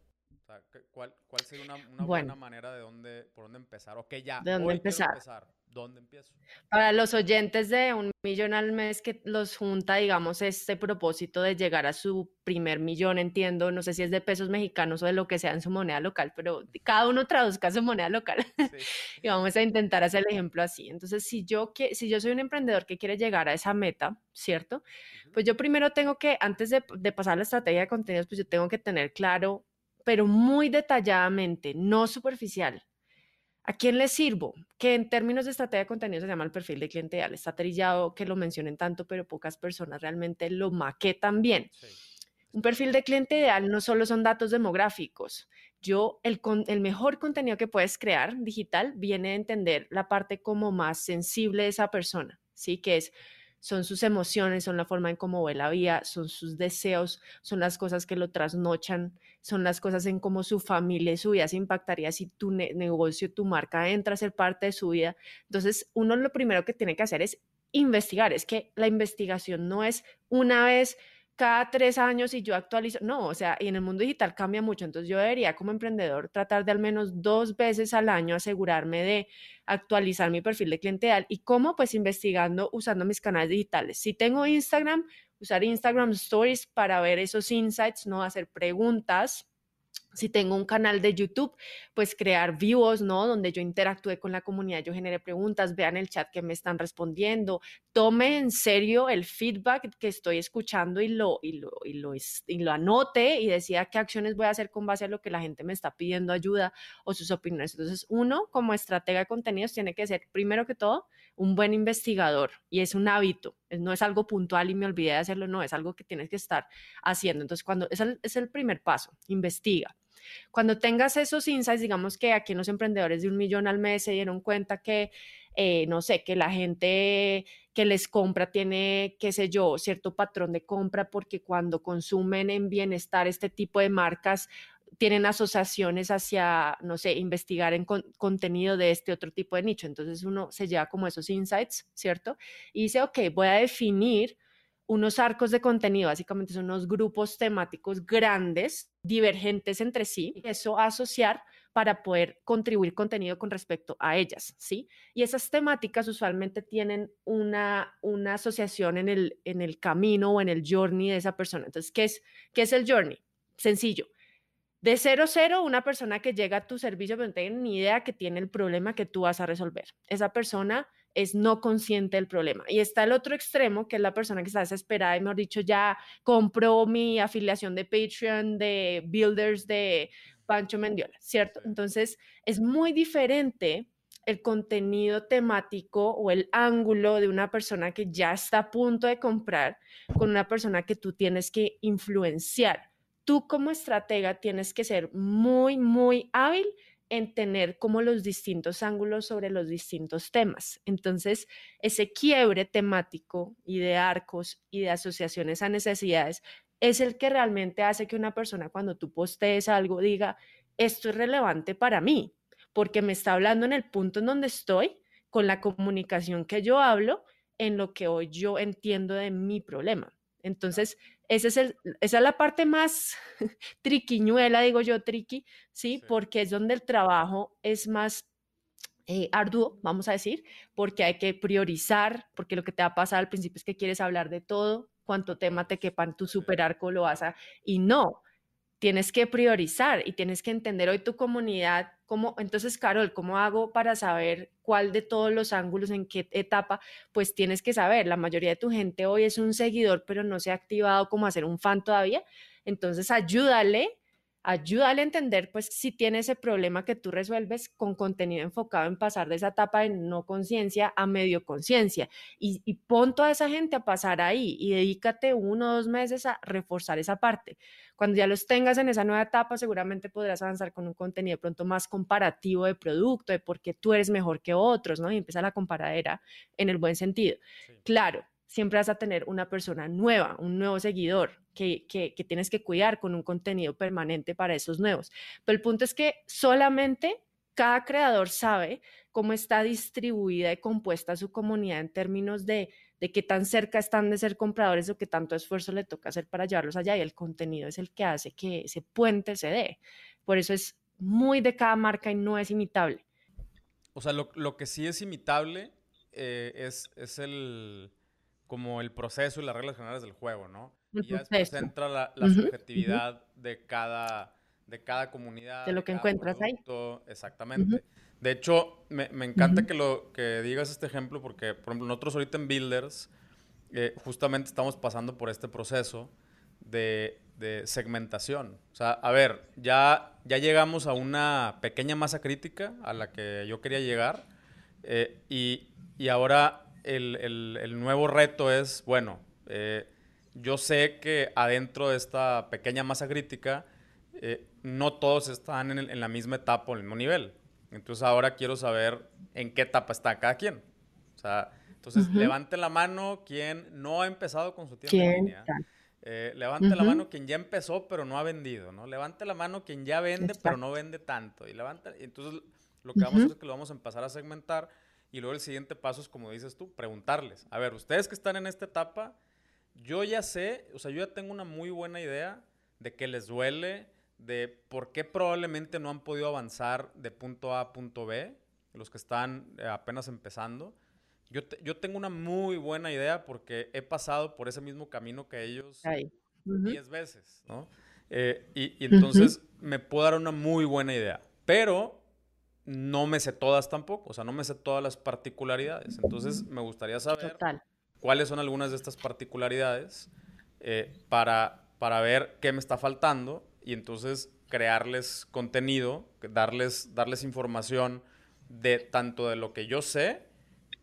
¿cuál, sería una, buena manera de dónde, por dónde empezar? Ok, ya, ¿De dónde empezar? ¿Dónde empiezo? Para los oyentes de un millón al mes que los junta, digamos, este propósito de llegar a su primer millón, entiendo, no sé si es de pesos mexicanos o de lo que sea en su moneda local, pero cada uno traduzca su moneda local y vamos a intentar hacer el ejemplo así. Entonces, si yo, si yo soy un emprendedor que quiere llegar a esa meta, ¿cierto? Pues yo primero tengo que, antes de, de pasar la estrategia de contenidos, pues yo tengo que tener claro, pero muy detalladamente, no superficial, ¿A quién le sirvo? Que en términos de estrategia de contenido se llama el perfil de cliente ideal. Está trillado que lo mencionen tanto, pero pocas personas realmente lo maquetan bien. Un perfil de cliente ideal no solo son datos demográficos. Yo, el, el mejor contenido que puedes crear digital viene a entender la parte como más sensible de esa persona, ¿sí? Que es son sus emociones, son la forma en cómo ve la vida, son sus deseos, son las cosas que lo trasnochan, son las cosas en cómo su familia y su vida se impactaría si tu negocio, tu marca entra a ser parte de su vida. Entonces, uno lo primero que tiene que hacer es investigar. Es que la investigación no es una vez cada tres años y yo actualizo. No, o sea, y en el mundo digital cambia mucho. Entonces yo debería como emprendedor tratar de al menos dos veces al año asegurarme de actualizar mi perfil de clientela. ¿Y cómo? Pues investigando usando mis canales digitales. Si tengo Instagram, usar Instagram Stories para ver esos insights, no hacer preguntas si tengo un canal de YouTube, pues crear vivos, ¿no? Donde yo interactúe con la comunidad, yo genere preguntas, vean el chat que me están respondiendo, tome en serio el feedback que estoy escuchando y lo, y anote y decida qué acciones voy a hacer con base a lo que la gente me está pidiendo ayuda o sus opiniones. Entonces, uno, como estratega de contenidos, tiene que ser, primero que todo, un buen investigador y es un hábito, no es algo puntual y me olvidé de hacerlo, no, es algo que tienes que estar haciendo. Entonces, cuando es el primer paso, investiga. Cuando tengas esos insights, digamos que aquí los emprendedores de un millón al mes se dieron cuenta que, eh, no sé, que la gente que les compra tiene, qué sé yo, cierto patrón de compra porque cuando consumen en bienestar este tipo de marcas tienen asociaciones hacia, no sé, investigar en contenido de este otro tipo de nicho. Entonces uno se lleva como esos insights, ¿cierto? Y dice, ok, voy a definir unos arcos de contenido, básicamente son unos grupos temáticos grandes, divergentes entre sí, eso asociar para poder contribuir contenido con respecto a ellas, ¿sí? Y esas temáticas usualmente tienen una, una asociación en el, en el camino o en el journey de esa persona. Entonces, ¿qué es, qué es el journey? Sencillo. De cero cero, una persona que llega a tu servicio pero no tiene ni idea que tiene el problema que tú vas a resolver. Esa persona es no consciente del problema. Y está el otro extremo, que es la persona que está desesperada y, mejor dicho, ya compró mi afiliación de Patreon, de Builders, de Pancho Mendiola, ¿cierto? Entonces, es muy diferente el contenido temático o el ángulo de una persona que ya está a punto de comprar con una persona que tú tienes que influenciar. Tú como estratega tienes que ser muy, muy hábil en tener como los distintos ángulos sobre los distintos temas. Entonces, ese quiebre temático y de arcos y de asociaciones a necesidades es el que realmente hace que una persona cuando tú postees algo diga, esto es relevante para mí, porque me está hablando en el punto en donde estoy, con la comunicación que yo hablo, en lo que hoy yo entiendo de mi problema. Entonces, ese es el, esa es la parte más triquiñuela, digo yo, triqui, ¿sí? Porque es donde el trabajo es más eh, arduo, vamos a decir, porque hay que priorizar, porque lo que te va a pasar al principio es que quieres hablar de todo, cuánto tema te quepa en tu super arco lo vas a... Y no, tienes que priorizar y tienes que entender hoy tu comunidad, cómo, entonces, Carol, ¿cómo hago para saber cuál de todos los ángulos, en qué etapa? Pues tienes que saber, la mayoría de tu gente hoy es un seguidor, pero no se ha activado como hacer un fan todavía, entonces ayúdale ayúdale a entender, pues, si tiene ese problema que tú resuelves con contenido enfocado en pasar de esa etapa de no conciencia a medio conciencia. Y, y, pon toda esa gente a pasar ahí y dedícate uno o dos meses a reforzar esa parte. Cuando ya los tengas en esa nueva etapa, seguramente podrás avanzar con un contenido pronto más comparativo de producto, de por qué tú eres mejor que otros, ¿no? Y empieza la comparadera en el buen sentido. Claro, siempre vas a tener una persona nueva, un nuevo seguidor que, tienes que cuidar con un contenido permanente para esos nuevos. Pero el punto es que solamente cada creador sabe cómo está distribuida y compuesta su comunidad en términos de, de qué tan cerca están de ser compradores o qué tanto esfuerzo le toca hacer para llevarlos allá y el contenido es el que hace que ese puente se dé. Por eso es muy de cada marca y no es imitable. O sea, lo, que sí es imitable eh, es, es el como el proceso y las reglas generales del juego, ¿no? y ya después entra la, subjetividad de, cada, de cada comunidad. De lo que encuentras ahí. Exactamente. De hecho, me, me encanta que, lo, que digas este ejemplo porque, por ejemplo, nosotros ahorita en Builders eh, justamente estamos pasando por este proceso de, de, segmentación. O sea, a ver, ya, ya llegamos a una pequeña masa crítica a la que yo quería llegar eh, y, y ahora el, nuevo reto es, bueno, eh, yo sé que adentro de esta pequeña masa crítica, eh, no todos están en, la misma etapa o en el mismo nivel. Entonces ahora quiero saber en qué etapa está cada quien. O sea, entonces levante la mano quien no ha empezado con su tienda en línea. Eh, levante la mano quien ya empezó pero no ha vendido, ¿no? Levante la mano quien ya vende pero no vende tanto. Y levanta, entonces lo que vamos a hacer es que lo vamos a empezar a segmentar y luego el siguiente paso es, como dices tú, preguntarles. A ver, ustedes que están en esta etapa, yo ya sé, o sea, yo ya tengo una muy buena idea de qué les duele, de por qué probablemente no han podido avanzar de punto A a punto B, los que están eh, apenas empezando. Yo, yo tengo una muy buena idea porque he pasado por ese mismo camino que ellos diez veces, ¿no? Eh, y, entonces me puedo dar una muy buena idea. Pero no me sé todas tampoco, o sea, no me sé todas las particularidades. Entonces, me gustaría saber cuáles son algunas de estas particularidades eh, para, para ver qué me está faltando y entonces crearles contenido, darles, darles información de tanto de lo que yo sé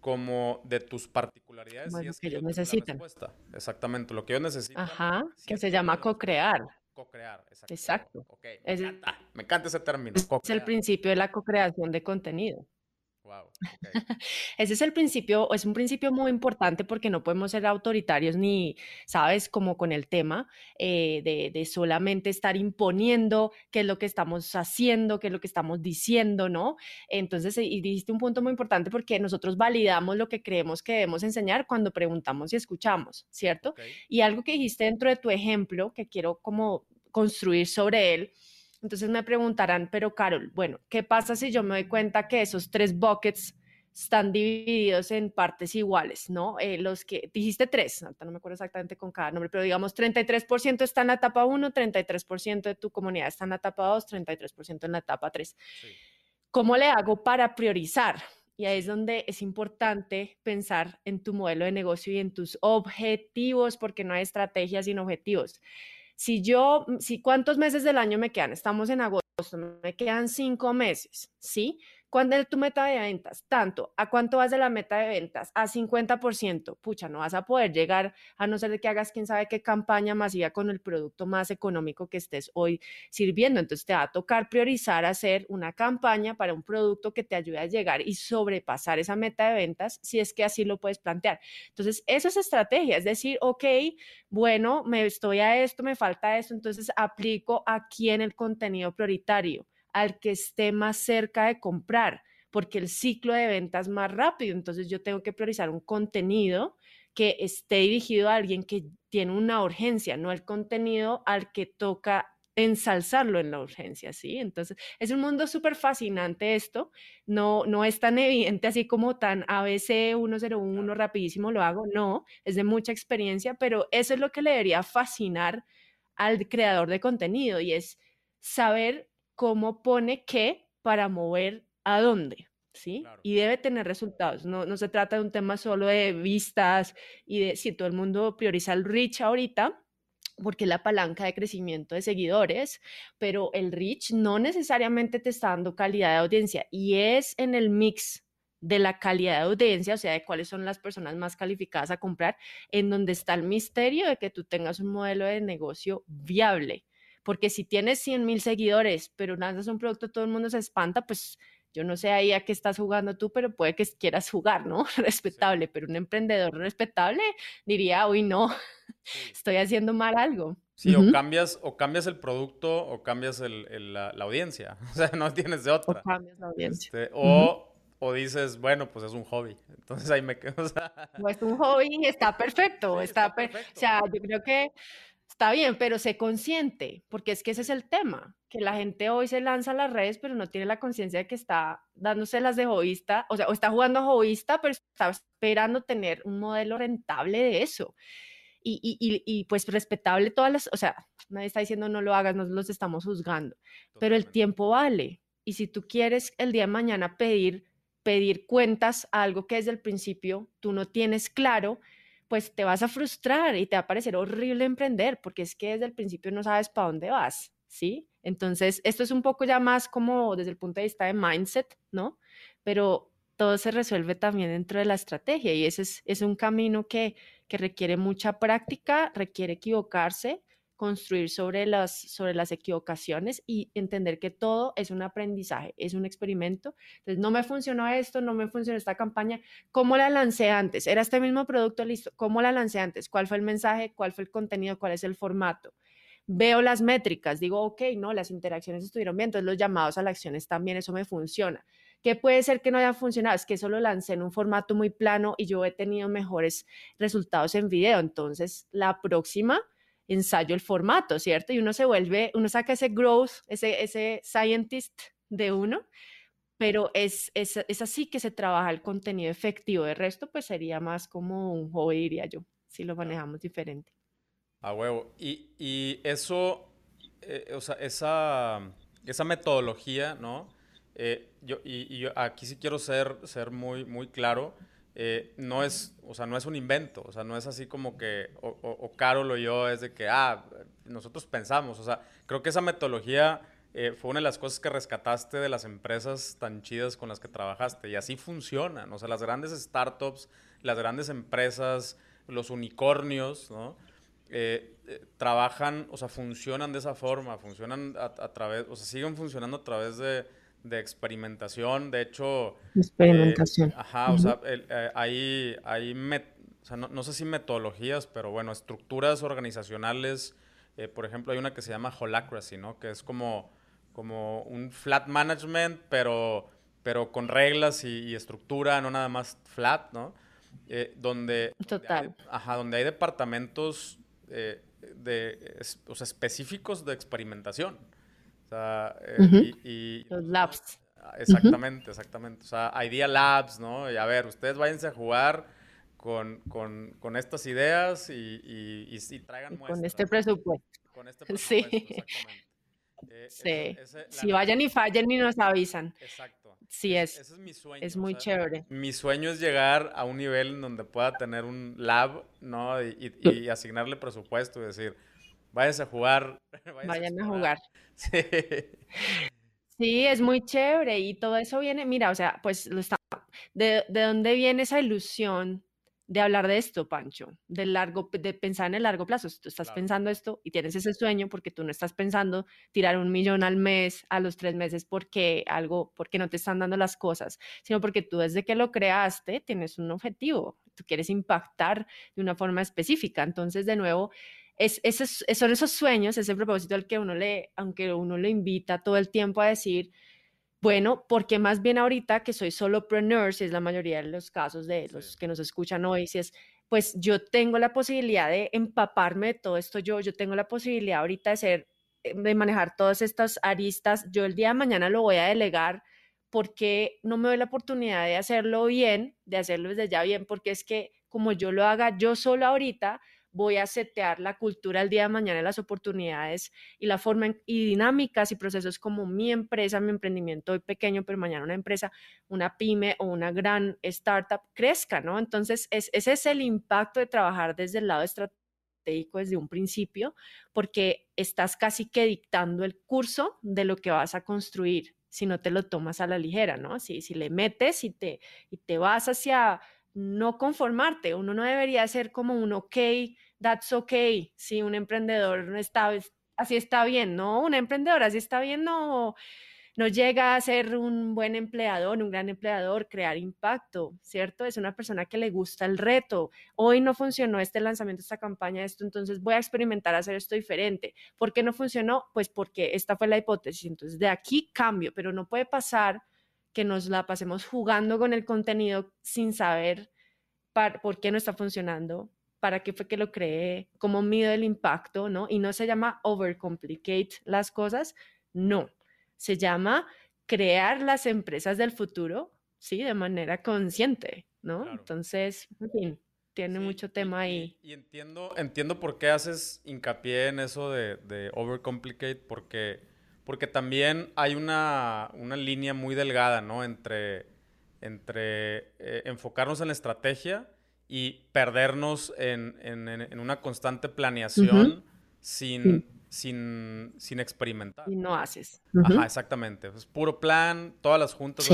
como de tus particularidades. y es que, ellos necesitan. Exactamente, lo que ellos necesitan. Ajá, que se llama co-crear co-crear. Exacto. me, encanta, me encanta ese término. Es el principio de la co-creación de contenido. Wow. Ese es el principio, es un principio muy importante porque no podemos ser autoritarios ni, sabes, como con el tema eh, de, de, solamente estar imponiendo qué es lo que estamos haciendo, qué es lo que estamos diciendo, ¿no? Entonces, y dijiste un punto muy importante porque nosotros validamos lo que creemos que debemos enseñar cuando preguntamos y escuchamos, ¿cierto? Y algo que dijiste dentro de tu ejemplo, que quiero como construir sobre él, Entonces me preguntarán, pero Carol, bueno, ¿qué pasa si yo me doy cuenta que esos tres buckets están divididos en partes iguales, ¿no? Eh, los que dijiste tres, no me acuerdo exactamente con cada nombre, pero digamos 33% está en la etapa 1, 33% de tu comunidad está en la etapa 2, 33% en la etapa 3. ¿Cómo le hago para priorizar? Y ahí es donde es importante pensar en tu modelo de negocio y en tus objetivos, porque no hay estrategias sin objetivos. Si yo, si cuántos meses del año me quedan, estamos en agosto, me quedan cinco meses, ¿sí? ¿Cuándo es tu meta de ventas? Tanto. ¿A cuánto vas de la meta de ventas? A 50%. Pucha, no vas a poder llegar a no ser de que hagas quién sabe qué campaña masiva con el producto más económico que estés hoy sirviendo. Entonces te va a tocar priorizar hacer una campaña para un producto que te ayude a llegar y sobrepasar esa meta de ventas si es que así lo puedes plantear. Entonces, eso es estrategia, es decir, ok, bueno, me estoy a esto, me falta esto, entonces aplico aquí en el contenido prioritario al que esté más cerca de comprar, porque el ciclo de ventas es más rápido. Entonces yo tengo que priorizar un contenido que esté dirigido a alguien que tiene una urgencia, no el contenido al que toca ensalzarlo en la urgencia, ¿sí? Entonces, es un mundo súper fascinante esto, no, no es tan evidente así como tan ABC 101, rapidísimo lo hago, no, es de mucha experiencia, pero eso es lo que le debería fascinar al creador de contenido y es saber cómo pone qué para mover a dónde. ¿Sí? Y debe tener resultados. No, no se trata de un tema solo de vistas y de si todo el mundo prioriza el reach ahorita, porque es la palanca de crecimiento de seguidores, pero el reach no necesariamente te está dando calidad de audiencia y es en el mix de la calidad de audiencia, o sea, de cuáles son las personas más calificadas a comprar, en donde está el misterio de que tú tengas un modelo de negocio viable. Porque si tienes 100 mil seguidores, pero lanzas un producto, todo el mundo se espanta, pues yo no sé ahí a qué estás jugando tú, pero puede que quieras jugar, ¿no? Respetable, pero un emprendedor respetable diría, uy, no, estoy haciendo mal algo. Sí, o, cambias, o cambias el producto o cambias el, la, audiencia. O sea, no tienes de otra. O cambias la audiencia. Este, o, o, dices, bueno, pues es un hobby. Entonces ahí me quedo. O sea... es un hobby, está perfecto. está, perfecto. O sea, yo creo que Está bien, pero sé consciente, porque es que ese es el tema, que la gente hoy se lanza a las redes, pero no tiene la conciencia de que está dándose las de joísta, o sea, o está jugando joísta, pero está esperando tener un modelo rentable de eso. Y, y, y, pues respetable todas las, o sea, nadie está diciendo no lo hagas, no los estamos juzgando, pero el tiempo vale. Y si tú quieres el día de mañana pedir, pedir cuentas a algo que desde el principio tú no tienes claro, pues te vas a frustrar y te va a parecer horrible emprender porque es que desde el principio no sabes para dónde vas, ¿sí? Entonces, esto es un poco ya más como desde el punto de vista de mindset, ¿no? Pero todo se resuelve también dentro de la estrategia y ese es, es un camino que, que requiere mucha práctica, requiere equivocarse, construir sobre las, sobre las equivocaciones y entender que todo es un aprendizaje, es un experimento. Entonces, no me funcionó esto, no me funcionó esta campaña. ¿Cómo la lancé antes? ¿Era este mismo producto? Listo. ¿Cómo la lancé antes? ¿Cuál fue el mensaje? ¿Cuál fue el contenido? ¿Cuál es el formato? Veo las métricas, digo, ok, no, las interacciones estuvieron bien, entonces los llamados a la acción también, eso me funciona. ¿Qué puede ser que no haya funcionado? Es que eso lo lancé en un formato muy plano y yo he tenido mejores resultados en video. Entonces, la próxima ensayo el formato, ¿cierto? Y uno se vuelve, uno saca ese growth, ese, ese scientist de uno, pero es, es, es así que se trabaja el contenido efectivo. De resto, pues sería más como un hobby, diría yo, si lo manejamos diferente. A huevo. Y, y eso, eh, o sea, esa, esa metodología, ¿no? Eh, yo, y, y, aquí sí quiero ser, ser muy, muy claro. Eh, no es, o sea, no es un invento, o sea, no es así como que, o, o, Carol o yo, es de que, ah, nosotros pensamos, o sea, creo que esa metodología eh, fue una de las cosas que rescataste de las empresas tan chidas con las que trabajaste, y así funcionan, o sea, las grandes startups, las grandes empresas, los unicornios, ¿no? Eh, trabajan, o sea, funcionan de esa forma, funcionan a través, o sea, siguen funcionando a través de de experimentación. De hecho... Experimentación. Eh, ajá, o sea, eh, hay, hay o sea, no, sé si metodologías, pero bueno, estructuras organizacionales. Eh, por ejemplo, hay una que se llama Holacracy, ¿no? Que es como, como un flat management, pero, pero con reglas y, estructura, no nada más flat, ¿no? donde, Total. ajá, donde hay departamentos de, o sea, específicos de experimentación. Sea, eh, y, Los labs. Exactamente, exactamente. O sea, Idea Labs, ¿no? Y a ver, ustedes váyanse a jugar con, con, con estas ideas y, y, y traigan muestras. Con este presupuesto. Con este presupuesto, sí. exactamente. Eh, sí. si vayan y fallen y nos avisan. Exacto. Sí, es. Ese es mi sueño. Es muy chévere. Mi sueño es llegar a un nivel en donde pueda tener un lab, ¿no? Y, y, asignarle presupuesto y decir, váyanse a jugar. Vayan a, jugar. Sí. Sí, es muy chévere y todo eso viene, mira, o sea, pues lo está, ¿de, de dónde viene esa ilusión de hablar de esto, Pancho? De largo, de pensar en el largo plazo. tú estás pensando esto y tienes ese sueño porque tú no estás pensando tirar un millón al mes, a los tres meses, porque algo, porque no te están dando las cosas, sino porque tú desde que lo creaste tienes un objetivo, tú quieres impactar de una forma específica. Entonces, de nuevo, es, son esos sueños, ese propósito al que uno le, aunque uno le invita todo el tiempo a decir, bueno, porque más bien ahorita que soy solopreneur, si es la mayoría de los casos de los que nos escuchan hoy, si es, pues yo tengo la posibilidad de empaparme de todo esto yo, yo tengo la posibilidad ahorita de ser, eh, de manejar todas estas aristas, yo el día de mañana lo voy a delegar porque no me doy la oportunidad de hacerlo bien, de hacerlo desde ya bien, porque es que como yo lo haga yo solo ahorita, voy a setear la cultura el día de mañana, las oportunidades y la forma y dinámicas y procesos como mi empresa, mi emprendimiento hoy pequeño, pero mañana una empresa, una pyme o una gran startup crezca, ¿no? Entonces, ese es el impacto de trabajar desde el lado estratégico desde un principio, porque estás casi que dictando el curso de lo que vas a construir si no te lo tomas a la ligera, ¿no? Si, si le metes y te, y te vas hacia no conformarte. Uno no debería ser como un ok, that's okay. Si un emprendedor no está, así está bien, ¿no? Un emprendedor así está bien, no, no llega a ser un buen empleador, un gran empleador, crear impacto, ¿cierto? Es una persona que le gusta el reto. Hoy no funcionó este lanzamiento, esta campaña, esto, entonces voy a experimentar hacer esto diferente. ¿Por qué no funcionó? Pues porque esta fue la hipótesis. Entonces, de aquí cambio, pero no puede pasar que nos la pasemos jugando con el contenido sin saber por qué no está funcionando, para qué fue que lo creé, cómo mido el impacto, ¿no? Y no se llama overcomplicate las cosas, no, se llama crear las empresas del futuro, ¿sí? De manera consciente, ¿no? Entonces, en fin, tiene mucho tema ahí. Y, entiendo, entiendo por qué haces hincapié en eso de, de overcomplicate, porque porque también hay una, línea muy delgada, ¿no? Entre, entre eh, enfocarnos en la estrategia y perdernos en, una constante planeación sin, sin, experimentar. Y no haces. Ajá, exactamente. Es puro plan, todas las juntas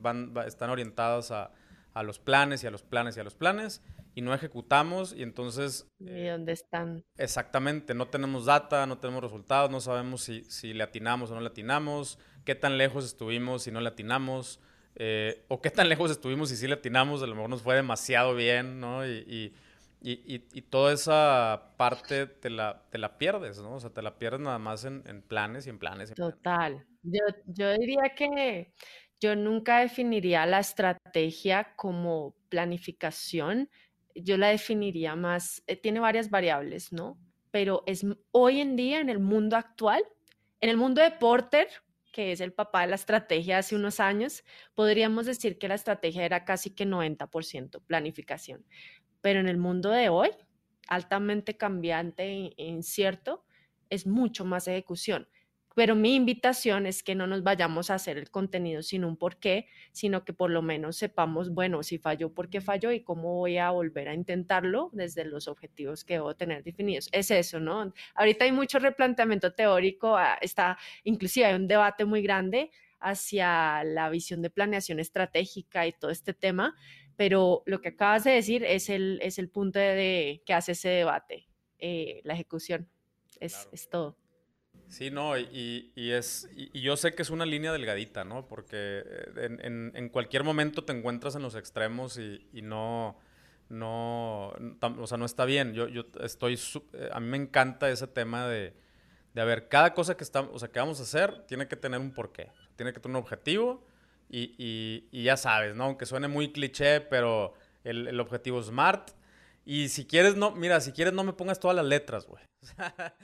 van, están orientadas a, a los planes y a los planes y a los planes y no ejecutamos y entonces... ¿Y eh, dónde están? Exactamente, no tenemos data, no tenemos resultados, no sabemos si, si le atinamos o no le atinamos, qué tan lejos estuvimos si no le atinamos, eh, o qué tan lejos estuvimos y si le atinamos, a lo mejor nos fue demasiado bien, ¿no? Y, y, y, y toda esa parte te la, te la pierdes, ¿no? O sea, te la pierdes nada más en, en planes y en planes. Total. Yo, yo diría que yo nunca definiría la estrategia como planificación, yo la definiría más, eh, tiene varias variables, ¿no? Pero es hoy en día, en el mundo actual, en el mundo de Porter, que es el papá de la estrategia hace unos años, podríamos decir que la estrategia era casi que 90% planificación. Pero en el mundo de hoy, altamente cambiante e incierto, es mucho más ejecución. Pero mi invitación es que no nos vayamos a hacer el contenido sin un por qué, sino que por lo menos sepamos, bueno, si falló, por qué falló y cómo voy a volver a intentarlo desde los objetivos que debo tener definidos. Es eso, ¿no? Ahorita hay mucho replanteamiento teórico, ah, está, inclusive hay un debate muy grande hacia la visión de planeación estratégica y todo este tema, pero lo que acabas de decir es el, es el punto de, que hace ese debate, eh, la ejecución, es, es todo. Sí, no, y, y es, y, yo sé que es una línea delgadita, ¿no? Porque en, en, en cualquier momento te encuentras en los extremos y, y no, no, o sea, no está bien. Yo, yo estoy, eh, a mí me encanta ese tema de, de, a ver, cada cosa que, estamos, o sea, que vamos a hacer tiene que tener un porqué, tiene que tener un objetivo y, ya sabes, ¿no? Aunque suene muy cliché, pero el, el objetivo SMART Y si quieres, no, mira, si quieres no me pongas todas las letras, güey.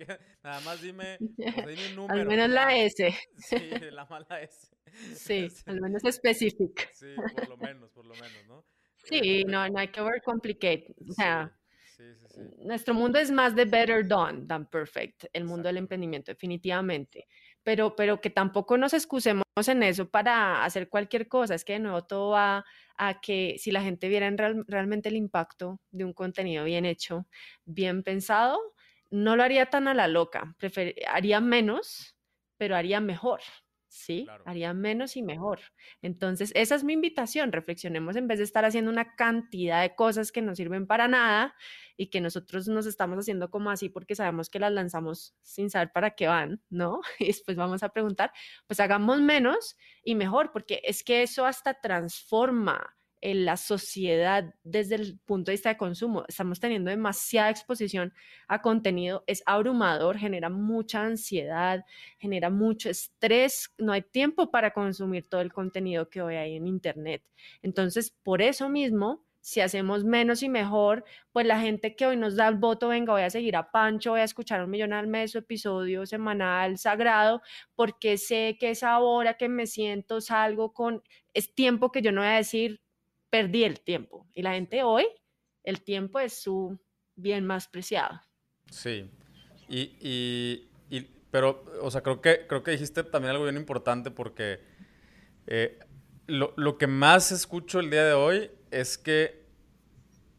O sea, nada más dime, dime un número. Al menos la S. Sí, la mala S. Sí, al menos específico. Sí, por lo menos, por lo menos, ¿no? Sí, este no, no hay que overcomplicate. O sea, sí, sí, nuestro mundo es más de better done than perfect, el mundo del emprendimiento, definitivamente. Pero, pero que tampoco nos excusemos en eso para hacer cualquier cosa. Es que de nuevo todo va a que si la gente viera realmente el impacto de un contenido bien hecho, bien pensado, no lo haría tan a la loca. haría menos, pero haría mejor. ¿sí? Haría menos y mejor. Entonces, esa es mi invitación, reflexionemos en vez de estar haciendo una cantidad de cosas que no sirven para nada y que nosotros nos estamos haciendo como así porque sabemos que las lanzamos sin saber para qué van, ¿no? Y después vamos a preguntar, pues hagamos menos y mejor, porque es que eso hasta transforma en la sociedad desde el punto de vista de consumo. Estamos teniendo demasiada exposición a contenido, es abrumador, genera mucha ansiedad, genera mucho estrés, no hay tiempo para consumir todo el contenido que hoy hay en Internet. Entonces, por eso mismo, si hacemos menos y mejor, pues la gente que hoy nos da el voto, venga, voy a seguir a Pancho, voy a escuchar un millón al mes, su episodio semanal sagrado, porque sé que es ahora que me siento, salgo con, es tiempo que yo no voy a decir, perdí el tiempo. Y la gente hoy, el tiempo es su bien más preciado. Sí. Y, pero, o sea, creo que, creo que dijiste también algo bien importante porque eh, lo, que más escucho el día de hoy es que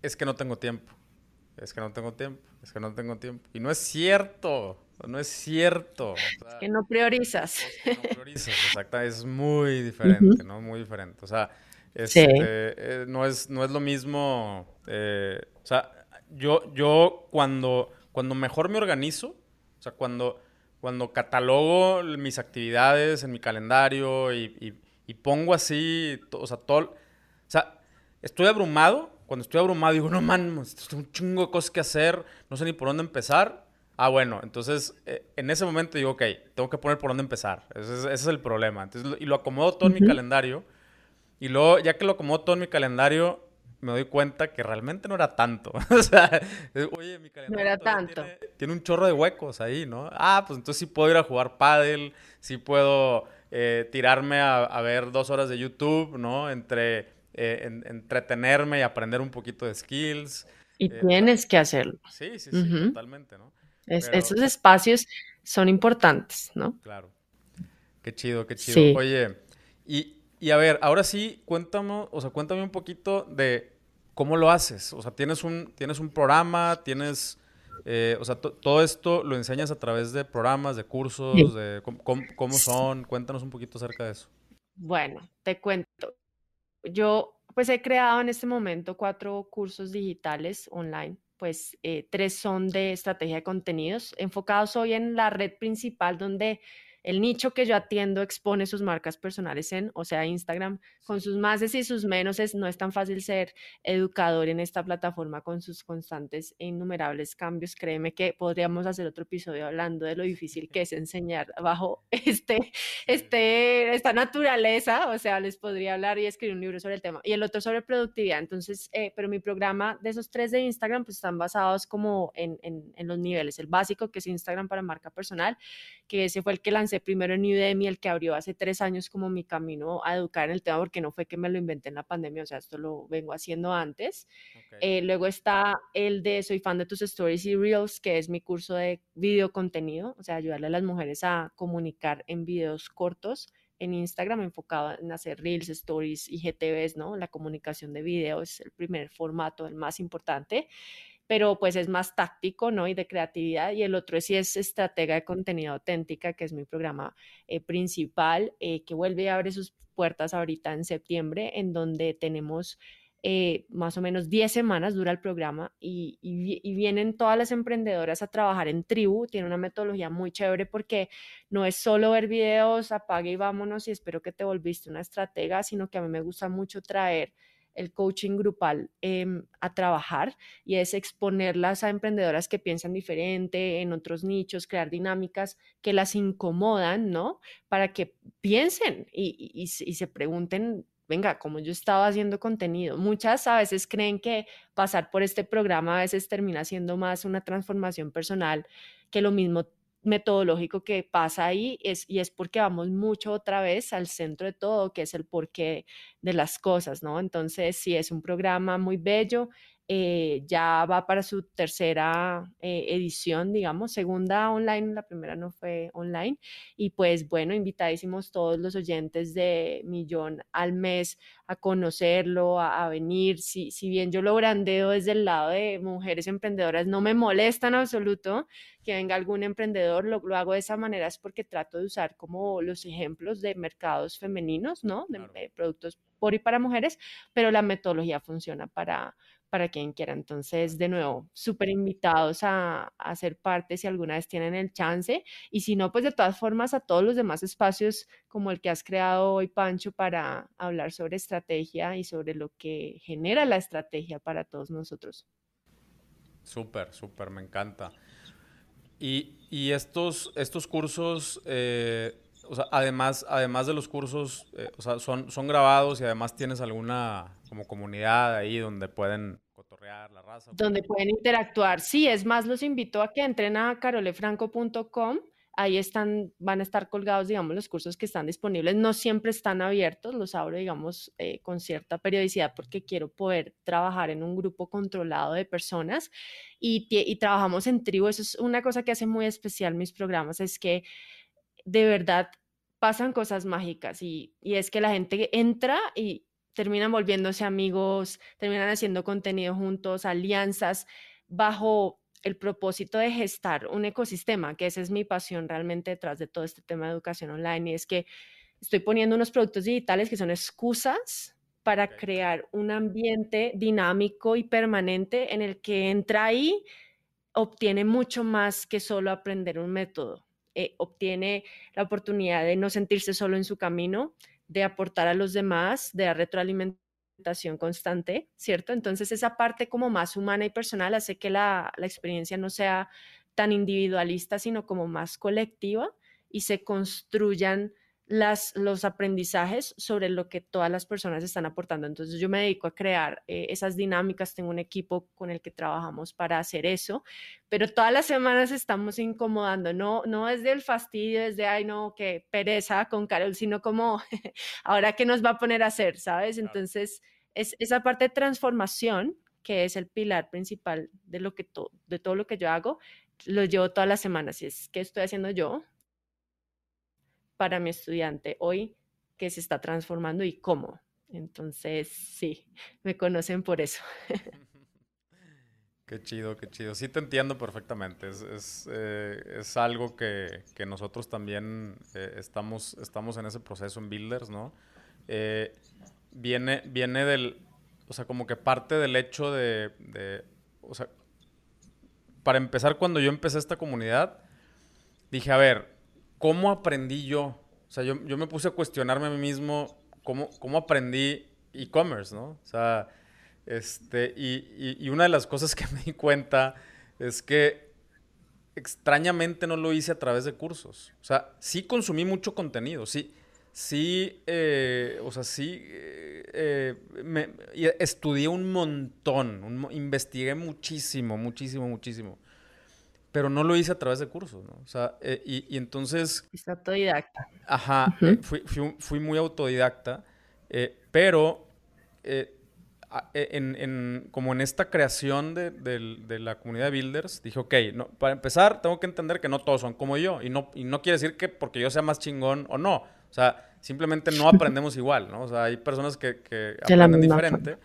es que no tengo tiempo. Es que no tengo tiempo. Es que no tengo tiempo. Y no es cierto. No es cierto. es que no priorizas. no priorizas, exacto. Es muy diferente, ¿no? Muy diferente. O sea, este, eh, no, es, no es lo mismo. Eh, o sea, yo, yo cuando, cuando mejor me organizo, o sea, cuando, cuando catalogo mis actividades en mi calendario y, pongo así, o sea, todo. O sea, estoy abrumado. Cuando estoy abrumado, digo, no man, tengo un chingo de cosas que hacer, no sé ni por dónde empezar. Ah, bueno, entonces eh, en ese momento digo, ok, tengo que poner por dónde empezar. Ese es, el problema. Entonces, y lo acomodo todo en mi calendario y luego, ya que lo acomodo todo en mi calendario, me doy cuenta que realmente no era tanto. o sea, oye, mi calendario no era tanto. Tiene, un chorro de huecos ahí, ¿no? Ah, pues entonces sí puedo ir a jugar pádel, sí puedo eh, tirarme a, ver dos horas de YouTube, ¿no? Entre eh, entretenerme y aprender un poquito de skills. Y eh, tienes que hacerlo. Sí, sí, sí, totalmente, ¿no? esos espacios son importantes, ¿no? Claro. Qué chido, qué chido. Oye, y, y a ver, ahora sí, cuéntame, o sea, cuéntame un poquito de cómo lo haces. O sea, tienes un, tienes un programa, tienes, eh, o sea, todo esto lo enseñas a través de programas, de cursos, de cómo, son. Cuéntanos un poquito acerca de eso. Bueno, te cuento. Yo, pues he creado en este momento cuatro cursos digitales online. Pues eh, tres son de estrategia de contenidos, enfocados hoy en la red principal donde el nicho que yo atiendo expone sus marcas personales en, o sea, Instagram, con sus máses y sus menos, no es tan fácil ser educador en esta plataforma con sus constantes e innumerables cambios. Créeme que podríamos hacer otro episodio hablando de lo difícil que es enseñar bajo este, este, esta naturaleza, o sea, les podría hablar y escribir un libro sobre el tema. Y el otro sobre productividad. Entonces, eh, pero mi programa de esos tres de Instagram, pues están basados como en, en, en los niveles. El básico, que es Instagram para marca personal, que ese fue el que lancé primero en Udemy, el que abrió hace tres años como mi camino a educar en el tema, porque no fue que me lo inventé en la pandemia, o sea, esto lo vengo haciendo antes. Eh, luego está el de Soy fan de tus stories y reels, que es mi curso de video contenido, o sea, ayudarle a las mujeres a comunicar en videos cortos en Instagram enfocado en hacer reels, stories y GTVs, ¿no? La comunicación de video es el primer formato, el más importante pero pues es más táctico, ¿no? Y de creatividad. Y el otro sí es estratega de contenido auténtica, que es mi programa eh, principal, eh, que vuelve a abrir sus puertas ahorita en septiembre, en donde tenemos eh, más o menos 10 semanas dura el programa y, y, vienen todas las emprendedoras a trabajar en tribu. Tiene una metodología muy chévere porque no es solo ver videos, apague y vámonos y espero que te volviste una estratega, sino que a mí me gusta mucho traer el coaching grupal em, a trabajar y es exponerlas a emprendedoras que piensan diferente en otros nichos, crear dinámicas que las incomodan, ¿no? Para que piensen y, se pregunten venga, como yo estaba haciendo contenido. Muchas a veces creen que pasar por este programa a veces termina siendo más una transformación personal que lo mismo metodológico que pasa ahí es, y es porque vamos mucho otra vez al centro de todo, que es el porqué de las cosas, ¿no? Entonces, sí, es un programa muy bello, eh, ya va para su tercera eh, edición, digamos, segunda online, la primera no fue online. Y pues bueno, invitadísimos todos los oyentes de Millón al mes a conocerlo, a, venir. Si, si bien yo lo brandeo desde el lado de mujeres emprendedoras, no me molesta en absoluto que venga algún emprendedor, lo, lo hago de esa manera es porque trato de usar como los ejemplos de mercados femeninos, ¿no? De, de productos por y para mujeres, pero la metodología funciona para para quien quiera. Entonces, de nuevo, súper invitados a, a, ser parte si alguna vez tienen el chance. Y si no, pues de todas formas a todos los demás espacios como el que has creado hoy, Pancho, para hablar sobre estrategia y sobre lo que genera la estrategia para todos nosotros. Súper, súper, me encanta. Y, y estos, estos cursos... Eh, o sea, además, además de los cursos, eh, o sea, son, son grabados y además tienes alguna como comunidad ahí donde pueden cotorrear la raza. Donde pueden interactuar. Sí, es más, los invito a que entren a carolefranco.com. Ahí están, van a estar colgados, digamos, los cursos que están disponibles. No siempre están abiertos, los abro, digamos, eh, con cierta periodicidad porque quiero poder trabajar en un grupo controlado de personas y, y trabajamos en tribu. Eso es una cosa que hace muy especial mis programas, es que de verdad pasan cosas mágicas y, y es que la gente entra y, terminan volviéndose amigos, terminan haciendo contenido juntos, alianzas, bajo el propósito de gestar un ecosistema, que esa es mi pasión realmente detrás de todo este tema de educación online, y es que estoy poniendo unos productos digitales que son excusas para crear un ambiente dinámico y permanente en el que entra ahí, obtiene mucho más que solo aprender un método, eh, obtiene la oportunidad de no sentirse solo en su camino, de aportar a los demás, de dar retroalimentación constante, ¿cierto? Entonces esa parte como más humana y personal hace que la, la experiencia no sea tan individualista, sino como más colectiva y se construyan las, los aprendizajes sobre lo que todas las personas están aportando. Entonces yo me dedico a crear eh, esas dinámicas, tengo un equipo con el que trabajamos para hacer eso, pero todas las semanas estamos incomodando, no, no desde el fastidio, desde, ay no, qué pereza con Carol, sino como, ahora qué nos va a poner a hacer, ¿sabes? Entonces es esa parte de transformación que es el pilar principal de lo que de todo lo que yo hago, lo llevo todas las semanas. Y es que estoy haciendo yo, para mi estudiante hoy que se está transformando y cómo. Entonces, sí, me conocen por eso. Qué chido, qué chido. Sí te entiendo perfectamente. Es, es, eh, es algo que, que, nosotros también eh, estamos, estamos en ese proceso en Builders, ¿no? Eh, viene, viene del, o sea, como que parte del hecho de, de, o sea, para empezar, cuando yo empecé esta comunidad, dije, a ver, ¿cómo aprendí yo? O sea, yo, yo me puse a cuestionarme a mí mismo cómo, cómo aprendí e-commerce, ¿no? O sea, este, y, y, una de las cosas que me di cuenta es que extrañamente no lo hice a través de cursos. O sea, sí consumí mucho contenido, sí, sí, eh, o sea, sí, eh, me, estudié un montón, investigué muchísimo, muchísimo, muchísimo pero no lo hice a través de cursos, ¿no? O sea, eh, y, entonces... Es autodidacta. Ajá, eh, fui, muy autodidacta, eh, pero en, como en esta creación de, la comunidad de builders, dije, ok, no, para empezar tengo que entender que no todos son como yo, y no, y no quiere decir que porque yo sea más chingón o no, o sea, simplemente no aprendemos igual, ¿no? O sea, hay personas que, que aprenden diferente.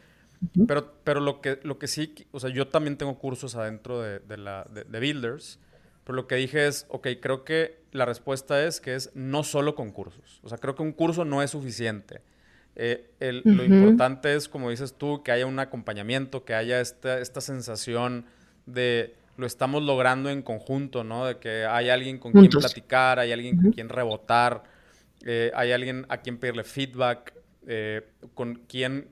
Pero, pero lo, que, lo que sí, o sea, yo también tengo cursos adentro de, de la, de, Builders, pero lo que dije es, ok, creo que la respuesta es que es no solo con cursos. O sea, creo que un curso no es suficiente. Eh, el, Lo importante es, como dices tú, que haya un acompañamiento, que haya esta, esta sensación de lo estamos logrando en conjunto, ¿no? De que hay alguien con quien platicar, hay alguien con quien rebotar, eh, hay alguien a quien pedirle feedback, eh, con quien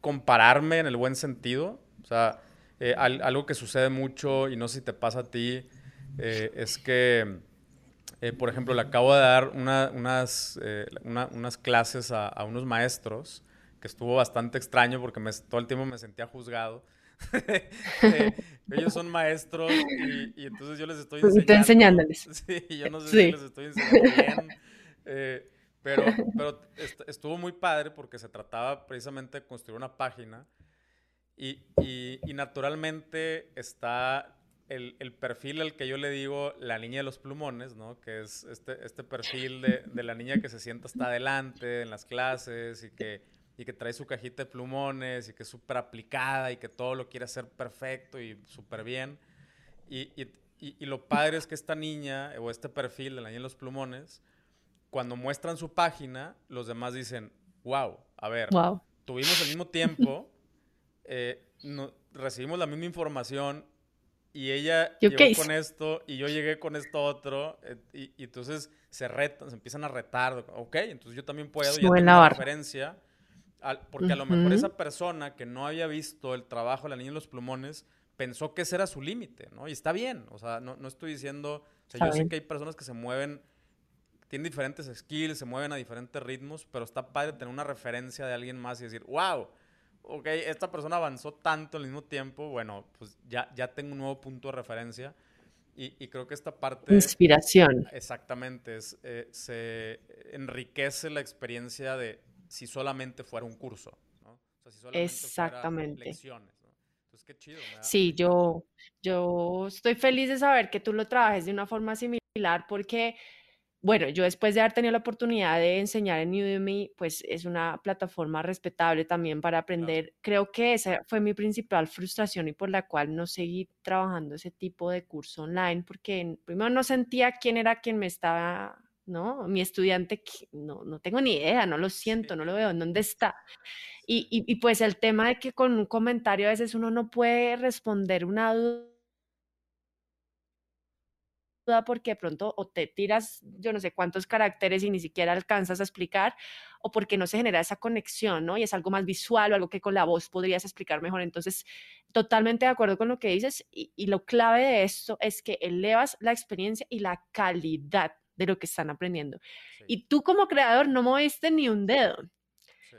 compararme en el buen sentido. O sea, eh, algo que sucede mucho, y no sé si te pasa a ti, eh, es que, eh, por ejemplo, le acabo de dar unas, unas clases a, unos maestros que estuvo bastante extraño porque me, todo el tiempo me sentía juzgado. Eh, ellos son maestros y, entonces yo les estoy enseñando. enseñándoles. Sí, yo no sé si les estoy enseñando bien. Pero, pero estuvo muy padre porque se trataba precisamente de construir una página y, y, naturalmente está el, el, perfil al que yo le digo la niña de los plumones, ¿no? Que es este, este perfil de, de la niña que se sienta hasta adelante en las clases y que y que trae su cajita de plumones y que es súper aplicada y que todo lo quiere hacer perfecto y súper bien. Y, y, y, lo padre es que esta niña o este perfil de la niña de los plumones, cuando muestran su página, los demás dicen, wow, a ver, tuvimos el mismo tiempo, eh, no, recibimos la misma información y ella llegó con esto y yo llegué con esto otro eh, y, y, entonces se retan, se empiezan a retar, ok, entonces yo también puedo, ya tengo una referencia porque a lo mejor esa persona que no había visto el trabajo de la niña en los plumones pensó que ese era su límite, ¿no? Y está bien, o sea, no, no estoy diciendo, o sea, yo sé que hay personas que se mueven, tienen diferentes skills, se mueven a diferentes ritmos, pero está padre tener una referencia de alguien más y decir, wow, ok, esta persona avanzó tanto al mismo tiempo, bueno, pues ya, ya tengo un nuevo punto de referencia. Y, y creo que esta parte... Inspiración. Exactamente, es, eh, se enriquece la experiencia de, si solamente fuera un curso, ¿no? O sea, si solamente Exactamente. lecciones, ¿no? Entonces, qué chido. Sí, yo, yo estoy feliz de saber que tú lo trabajes de una forma similar porque, bueno, yo después de haber tenido la oportunidad de enseñar en Udemy, pues es una plataforma respetable también para aprender. Creo que esa fue mi principal frustración y por la cual no seguí trabajando ese tipo de curso online porque primero no sentía quién era quien me estaba ¿no? Mi estudiante, no, no tengo ni idea, no lo siento, no lo veo, ¿en dónde está? Y, y, pues el tema de que con un comentario a veces uno no puede responder una duda porque de pronto o te tiras yo no sé cuántos caracteres y ni siquiera alcanzas a explicar o porque no se genera esa conexión, ¿no? Y es algo más visual o algo que con la voz podrías explicar mejor. Entonces, totalmente de acuerdo con lo que dices y, y lo clave de esto es que elevas la experiencia y la calidad de lo que están aprendiendo. Y tú como creador no moviste ni un dedo.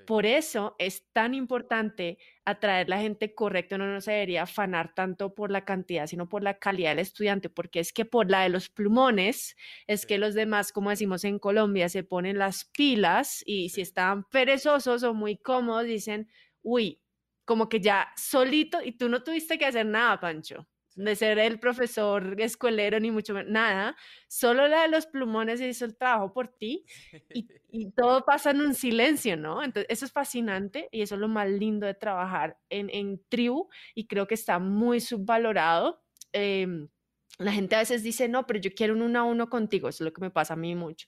Por eso es tan importante atraer la gente correcta. No, no se debería afanar tanto por la cantidad, sino por la calidad del estudiante, porque es que por la de los plumones, es que los demás, como decimos en Colombia, se ponen las pilas y si están perezosos o muy cómodos, dicen, uy, como que ya solito y tú no tuviste que hacer nada, Pancho de ser el profesor escuelero ni mucho menos, nada, solo la de los plumones hizo el trabajo por ti y, y, todo pasa en un silencio, ¿no? Entonces, eso es fascinante y eso es lo más lindo de trabajar en, en tribu y creo que está muy subvalorado. Em, la gente a veces dice, no, pero yo quiero un uno a uno contigo, eso es lo que me pasa a mí mucho.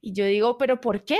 Y yo digo, pero ¿por qué?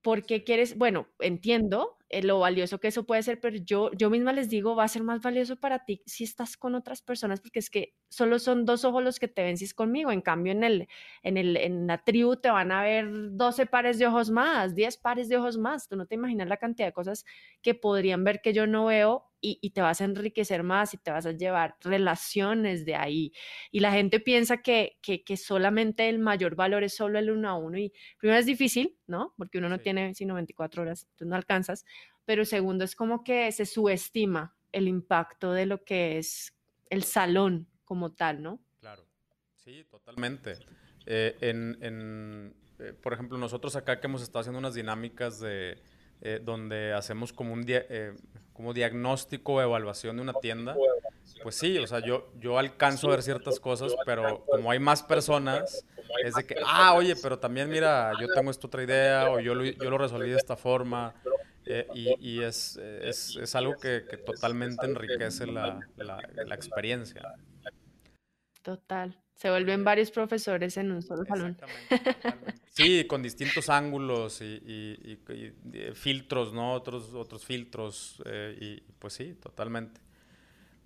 ¿Por qué quieres? Bueno, entiendo, eh, lo valioso que eso puede ser, pero yo, yo misma les digo, va a ser más valioso para ti si estás con otras personas, porque es que solo son dos ojos los que te ven si es conmigo, en cambio en, el, en, el, en la tribu te van a ver 12 pares de ojos más, 10 pares de ojos más, tú no te imaginas la cantidad de cosas que podrían ver que yo no veo y, te vas a enriquecer más y te vas a llevar relaciones de ahí. Y la gente piensa que, que, que solamente el mayor valor es solo el uno a uno y primero es difícil, ¿no? Porque uno no tiene sino 24 horas, entonces no alcanzas, pero segundo es como que se subestima el impacto de lo que es el salón como tal, ¿no? Claro, sí, totalmente. Eh, en, en eh, por ejemplo, nosotros acá que hemos estado haciendo unas dinámicas de eh, donde hacemos como un como diagnóstico o evaluación de una tienda, pues sí, o sea, yo, yo alcanzo a ver ciertas cosas, pero como hay más personas, es de que, ah, oye, pero también mira, yo tengo esta otra idea o yo lo, yo lo resolví de esta forma. Eh, y, es, es, es, algo que, que totalmente enriquece la, la, la, experiencia. Total. Se vuelven varios profesores en un solo salón. Sí, con distintos ángulos y, y, y, filtros, ¿no? Otros, otros filtros. Eh, y pues sí, totalmente.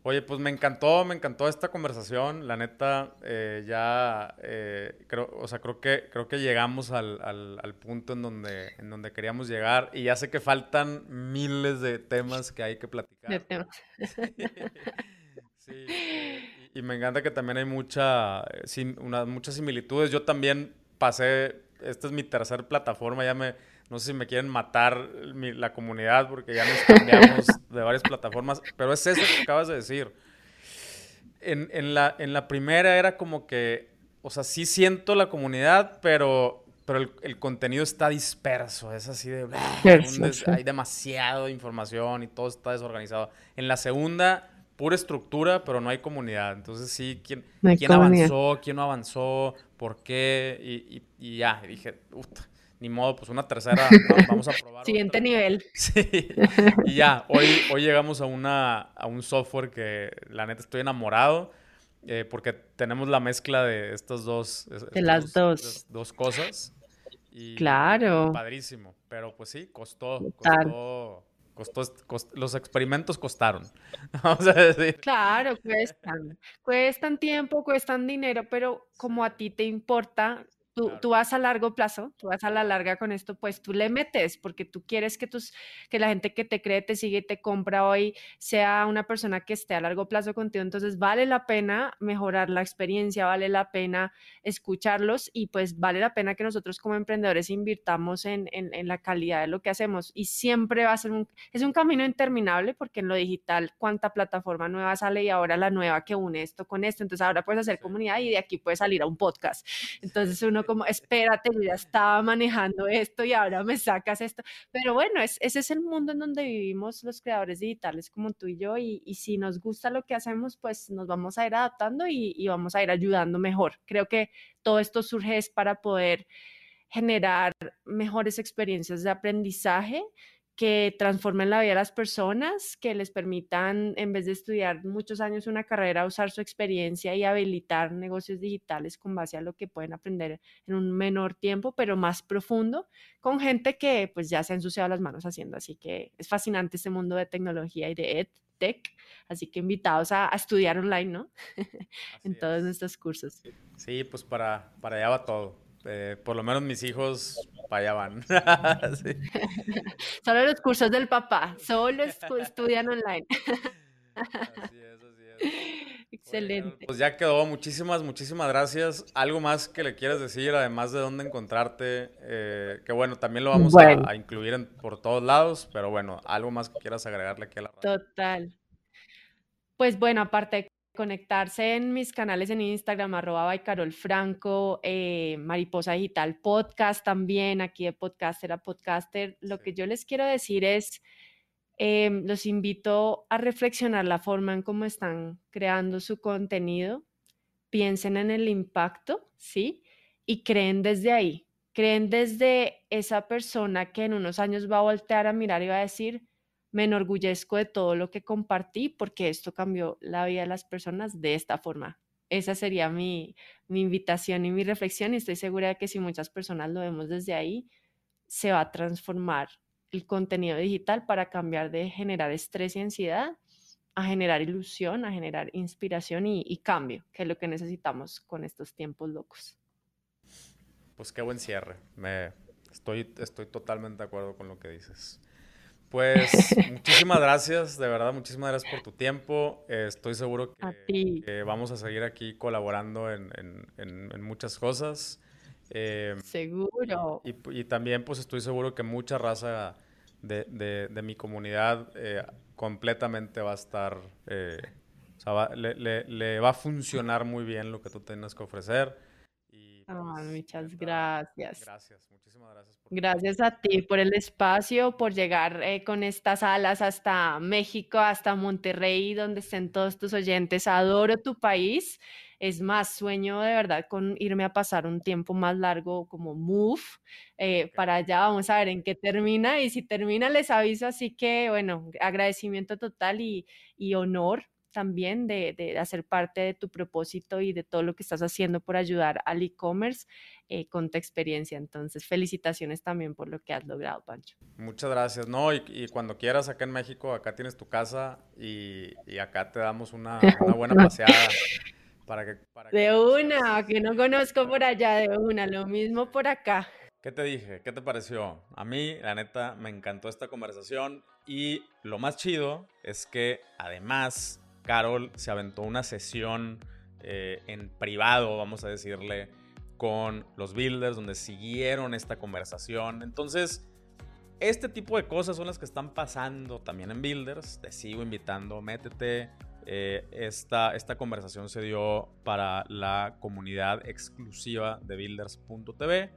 Oye, pues me encantó, me encantó esta conversación. La neta, eh, ya eh, creo, o sea, creo que, creo que llegamos al, al, punto en donde, en donde queríamos llegar. Y ya sé que faltan miles de temas que hay que platicar. De temas. sí. Y, me encanta que también hay mucha, una, muchas similitudes. Yo también pasé, esta es mi tercera plataforma, ya me No sé si me quieren matar la comunidad porque ya nos cambiamos de varias plataformas, pero es eso que acabas de decir. En, la, en la primera era como que, o sea, sí siento la comunidad, pero, pero el, contenido está disperso, es así de... hay demasiada información y todo está desorganizado. En la segunda pura estructura, pero no hay comunidad. Entonces sí, ¿quién, ¿quién avanzó? ¿Quién no avanzó? ¿Por qué? Y, y, ya, dije, ni modo, pues una tercera, vamos a probar. Siguiente nivel. Sí, y ya, hoy, hoy llegamos a, una, a un software que la neta estoy enamorado. Eh, porque tenemos la mezcla de estas dos. De las dos. Dos cosas. Y claro. Padrísimo. Pero pues sí, costó. Costó los experimentos costaron. Claro, cuestan. Cuestan tiempo, cuestan dinero, pero como a ti te importa Tú, vas a largo plazo, tú vas a la larga con esto, pues tú le metes porque tú quieres que, tus, que la gente que te cree, te sigue te compra hoy sea una persona que esté a largo plazo contigo. Entonces vale la pena mejorar la experiencia, vale la pena escucharlos y pues vale la pena que nosotros como emprendedores invirtamos en, en, la calidad de lo que hacemos. Y siempre va a ser un, es un camino interminable porque en lo digital, cuánta plataforma nueva sale y ahora la nueva que une esto con esto. Entonces ahora puedes hacer comunidad y de aquí puedes salir a un podcast. Entonces uno como, espérate, yo ya estaba manejando esto y ahora me sacas esto. Pero bueno, es, ese es el mundo en donde vivimos los creadores digitales como tú y yo y, si nos gusta lo que hacemos, pues nos vamos a ir adaptando y, y vamos a ir ayudando mejor. Creo que todo esto surge es para poder generar mejores experiencias de aprendizaje que transformen la vida de las personas, que les permitan, en vez de estudiar muchos años una carrera, usar su experiencia y habilitar negocios digitales con base a lo que pueden aprender en un menor tiempo, pero más profundo, con gente que pues ya se ha ensuciado las manos haciendo. Así que es fascinante este mundo de tecnología y de EdTech. Así que invitados a, estudiar online, ¿no? en todos nuestros cursos. Sí, pues para, para allá va todo. Eh, por lo menos mis hijos para allá van. Solo los cursos del papá, solo estudian online. así es, así es. Excelente. pues ya quedó. Muchísimas, muchísimas gracias. ¿Algo más que le quieras decir, además de dónde encontrarte? Eh, que bueno, también lo vamos a, incluir por todos lados, pero bueno, algo más que quieras agregarle aquí a la. Total. Pues bueno, aparte conectarse en mis canales en Instagram, arroba Carol Franco, eh, Mariposa Digital Podcast también, aquí de podcaster a podcaster. Lo que yo les quiero decir es, em, los invito a reflexionar la forma en cómo están creando su contenido, piensen en el impacto, ¿sí? Y creen desde ahí, creen desde esa persona que en unos años va a voltear a mirar y va a decir, me enorgullezco de todo lo que compartí porque esto cambió la vida de las personas de esta forma. Esa sería mi, invitación y mi reflexión y estoy segura de que si muchas personas lo vemos desde ahí, se va a transformar el contenido digital para cambiar de generar estrés y ansiedad a generar ilusión, a generar inspiración y, y cambio, que es lo que necesitamos con estos tiempos locos. Pues qué buen cierre. Me, estoy, estoy totalmente de acuerdo con lo que dices. Pues muchísimas gracias, de verdad, muchísimas gracias por tu tiempo. Eh, estoy seguro que, vamos a seguir aquí colaborando en, muchas cosas. Eh, seguro. Y, también pues estoy seguro que mucha raza de, mi comunidad eh, completamente va a estar, o sea, le, va a funcionar muy bien lo que tú tengas que ofrecer. Muchas gracias. Gracias, muchísimas gracias. Gracias a ti por el espacio, por llegar eh, con estas alas hasta México, hasta Monterrey, donde estén todos tus oyentes. Adoro tu país. Es más, sueño de verdad con irme a pasar un tiempo más largo como move eh, para allá. Vamos a ver en qué termina y si termina les aviso. Así que, bueno, agradecimiento total y, y honor también de, de, hacer parte de tu propósito y de todo lo que estás haciendo por ayudar al e-commerce eh, con tu experiencia. Entonces, felicitaciones también por lo que has logrado, Pancho. Muchas gracias. No, y, cuando quieras acá en México, acá tienes tu casa y, y acá te damos una, una buena paseada. Para que, para de una, que no conozco por allá, de una, lo mismo por acá. ¿Qué te dije? ¿Qué te pareció? A mí, la neta, me encantó esta conversación y lo más chido es que además Carol se aventó una sesión eh, en privado, vamos a decirle, con los builders, donde siguieron esta conversación. Entonces, este tipo de cosas son las que están pasando también en Builders. Te sigo invitando, métete. Eh, esta, esta conversación se dio para la comunidad exclusiva de builders.tv.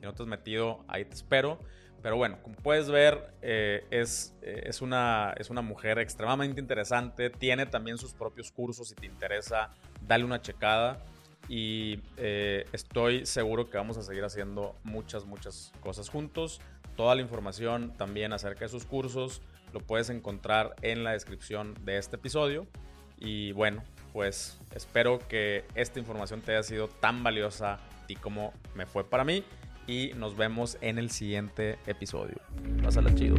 Si no te has metido, ahí te espero. Pero bueno, como puedes ver, eh, es, eh, es, una, es una mujer extremadamente interesante. Tiene también sus propios cursos. Si te interesa, dale una checada. Y eh, estoy seguro que vamos a seguir haciendo muchas, muchas cosas juntos. Toda la información también acerca de sus cursos lo puedes encontrar en la descripción de este episodio. Y bueno, pues espero que esta información te haya sido tan valiosa a ti como me fue para mí y nos vemos en el siguiente episodio. Pásala chido.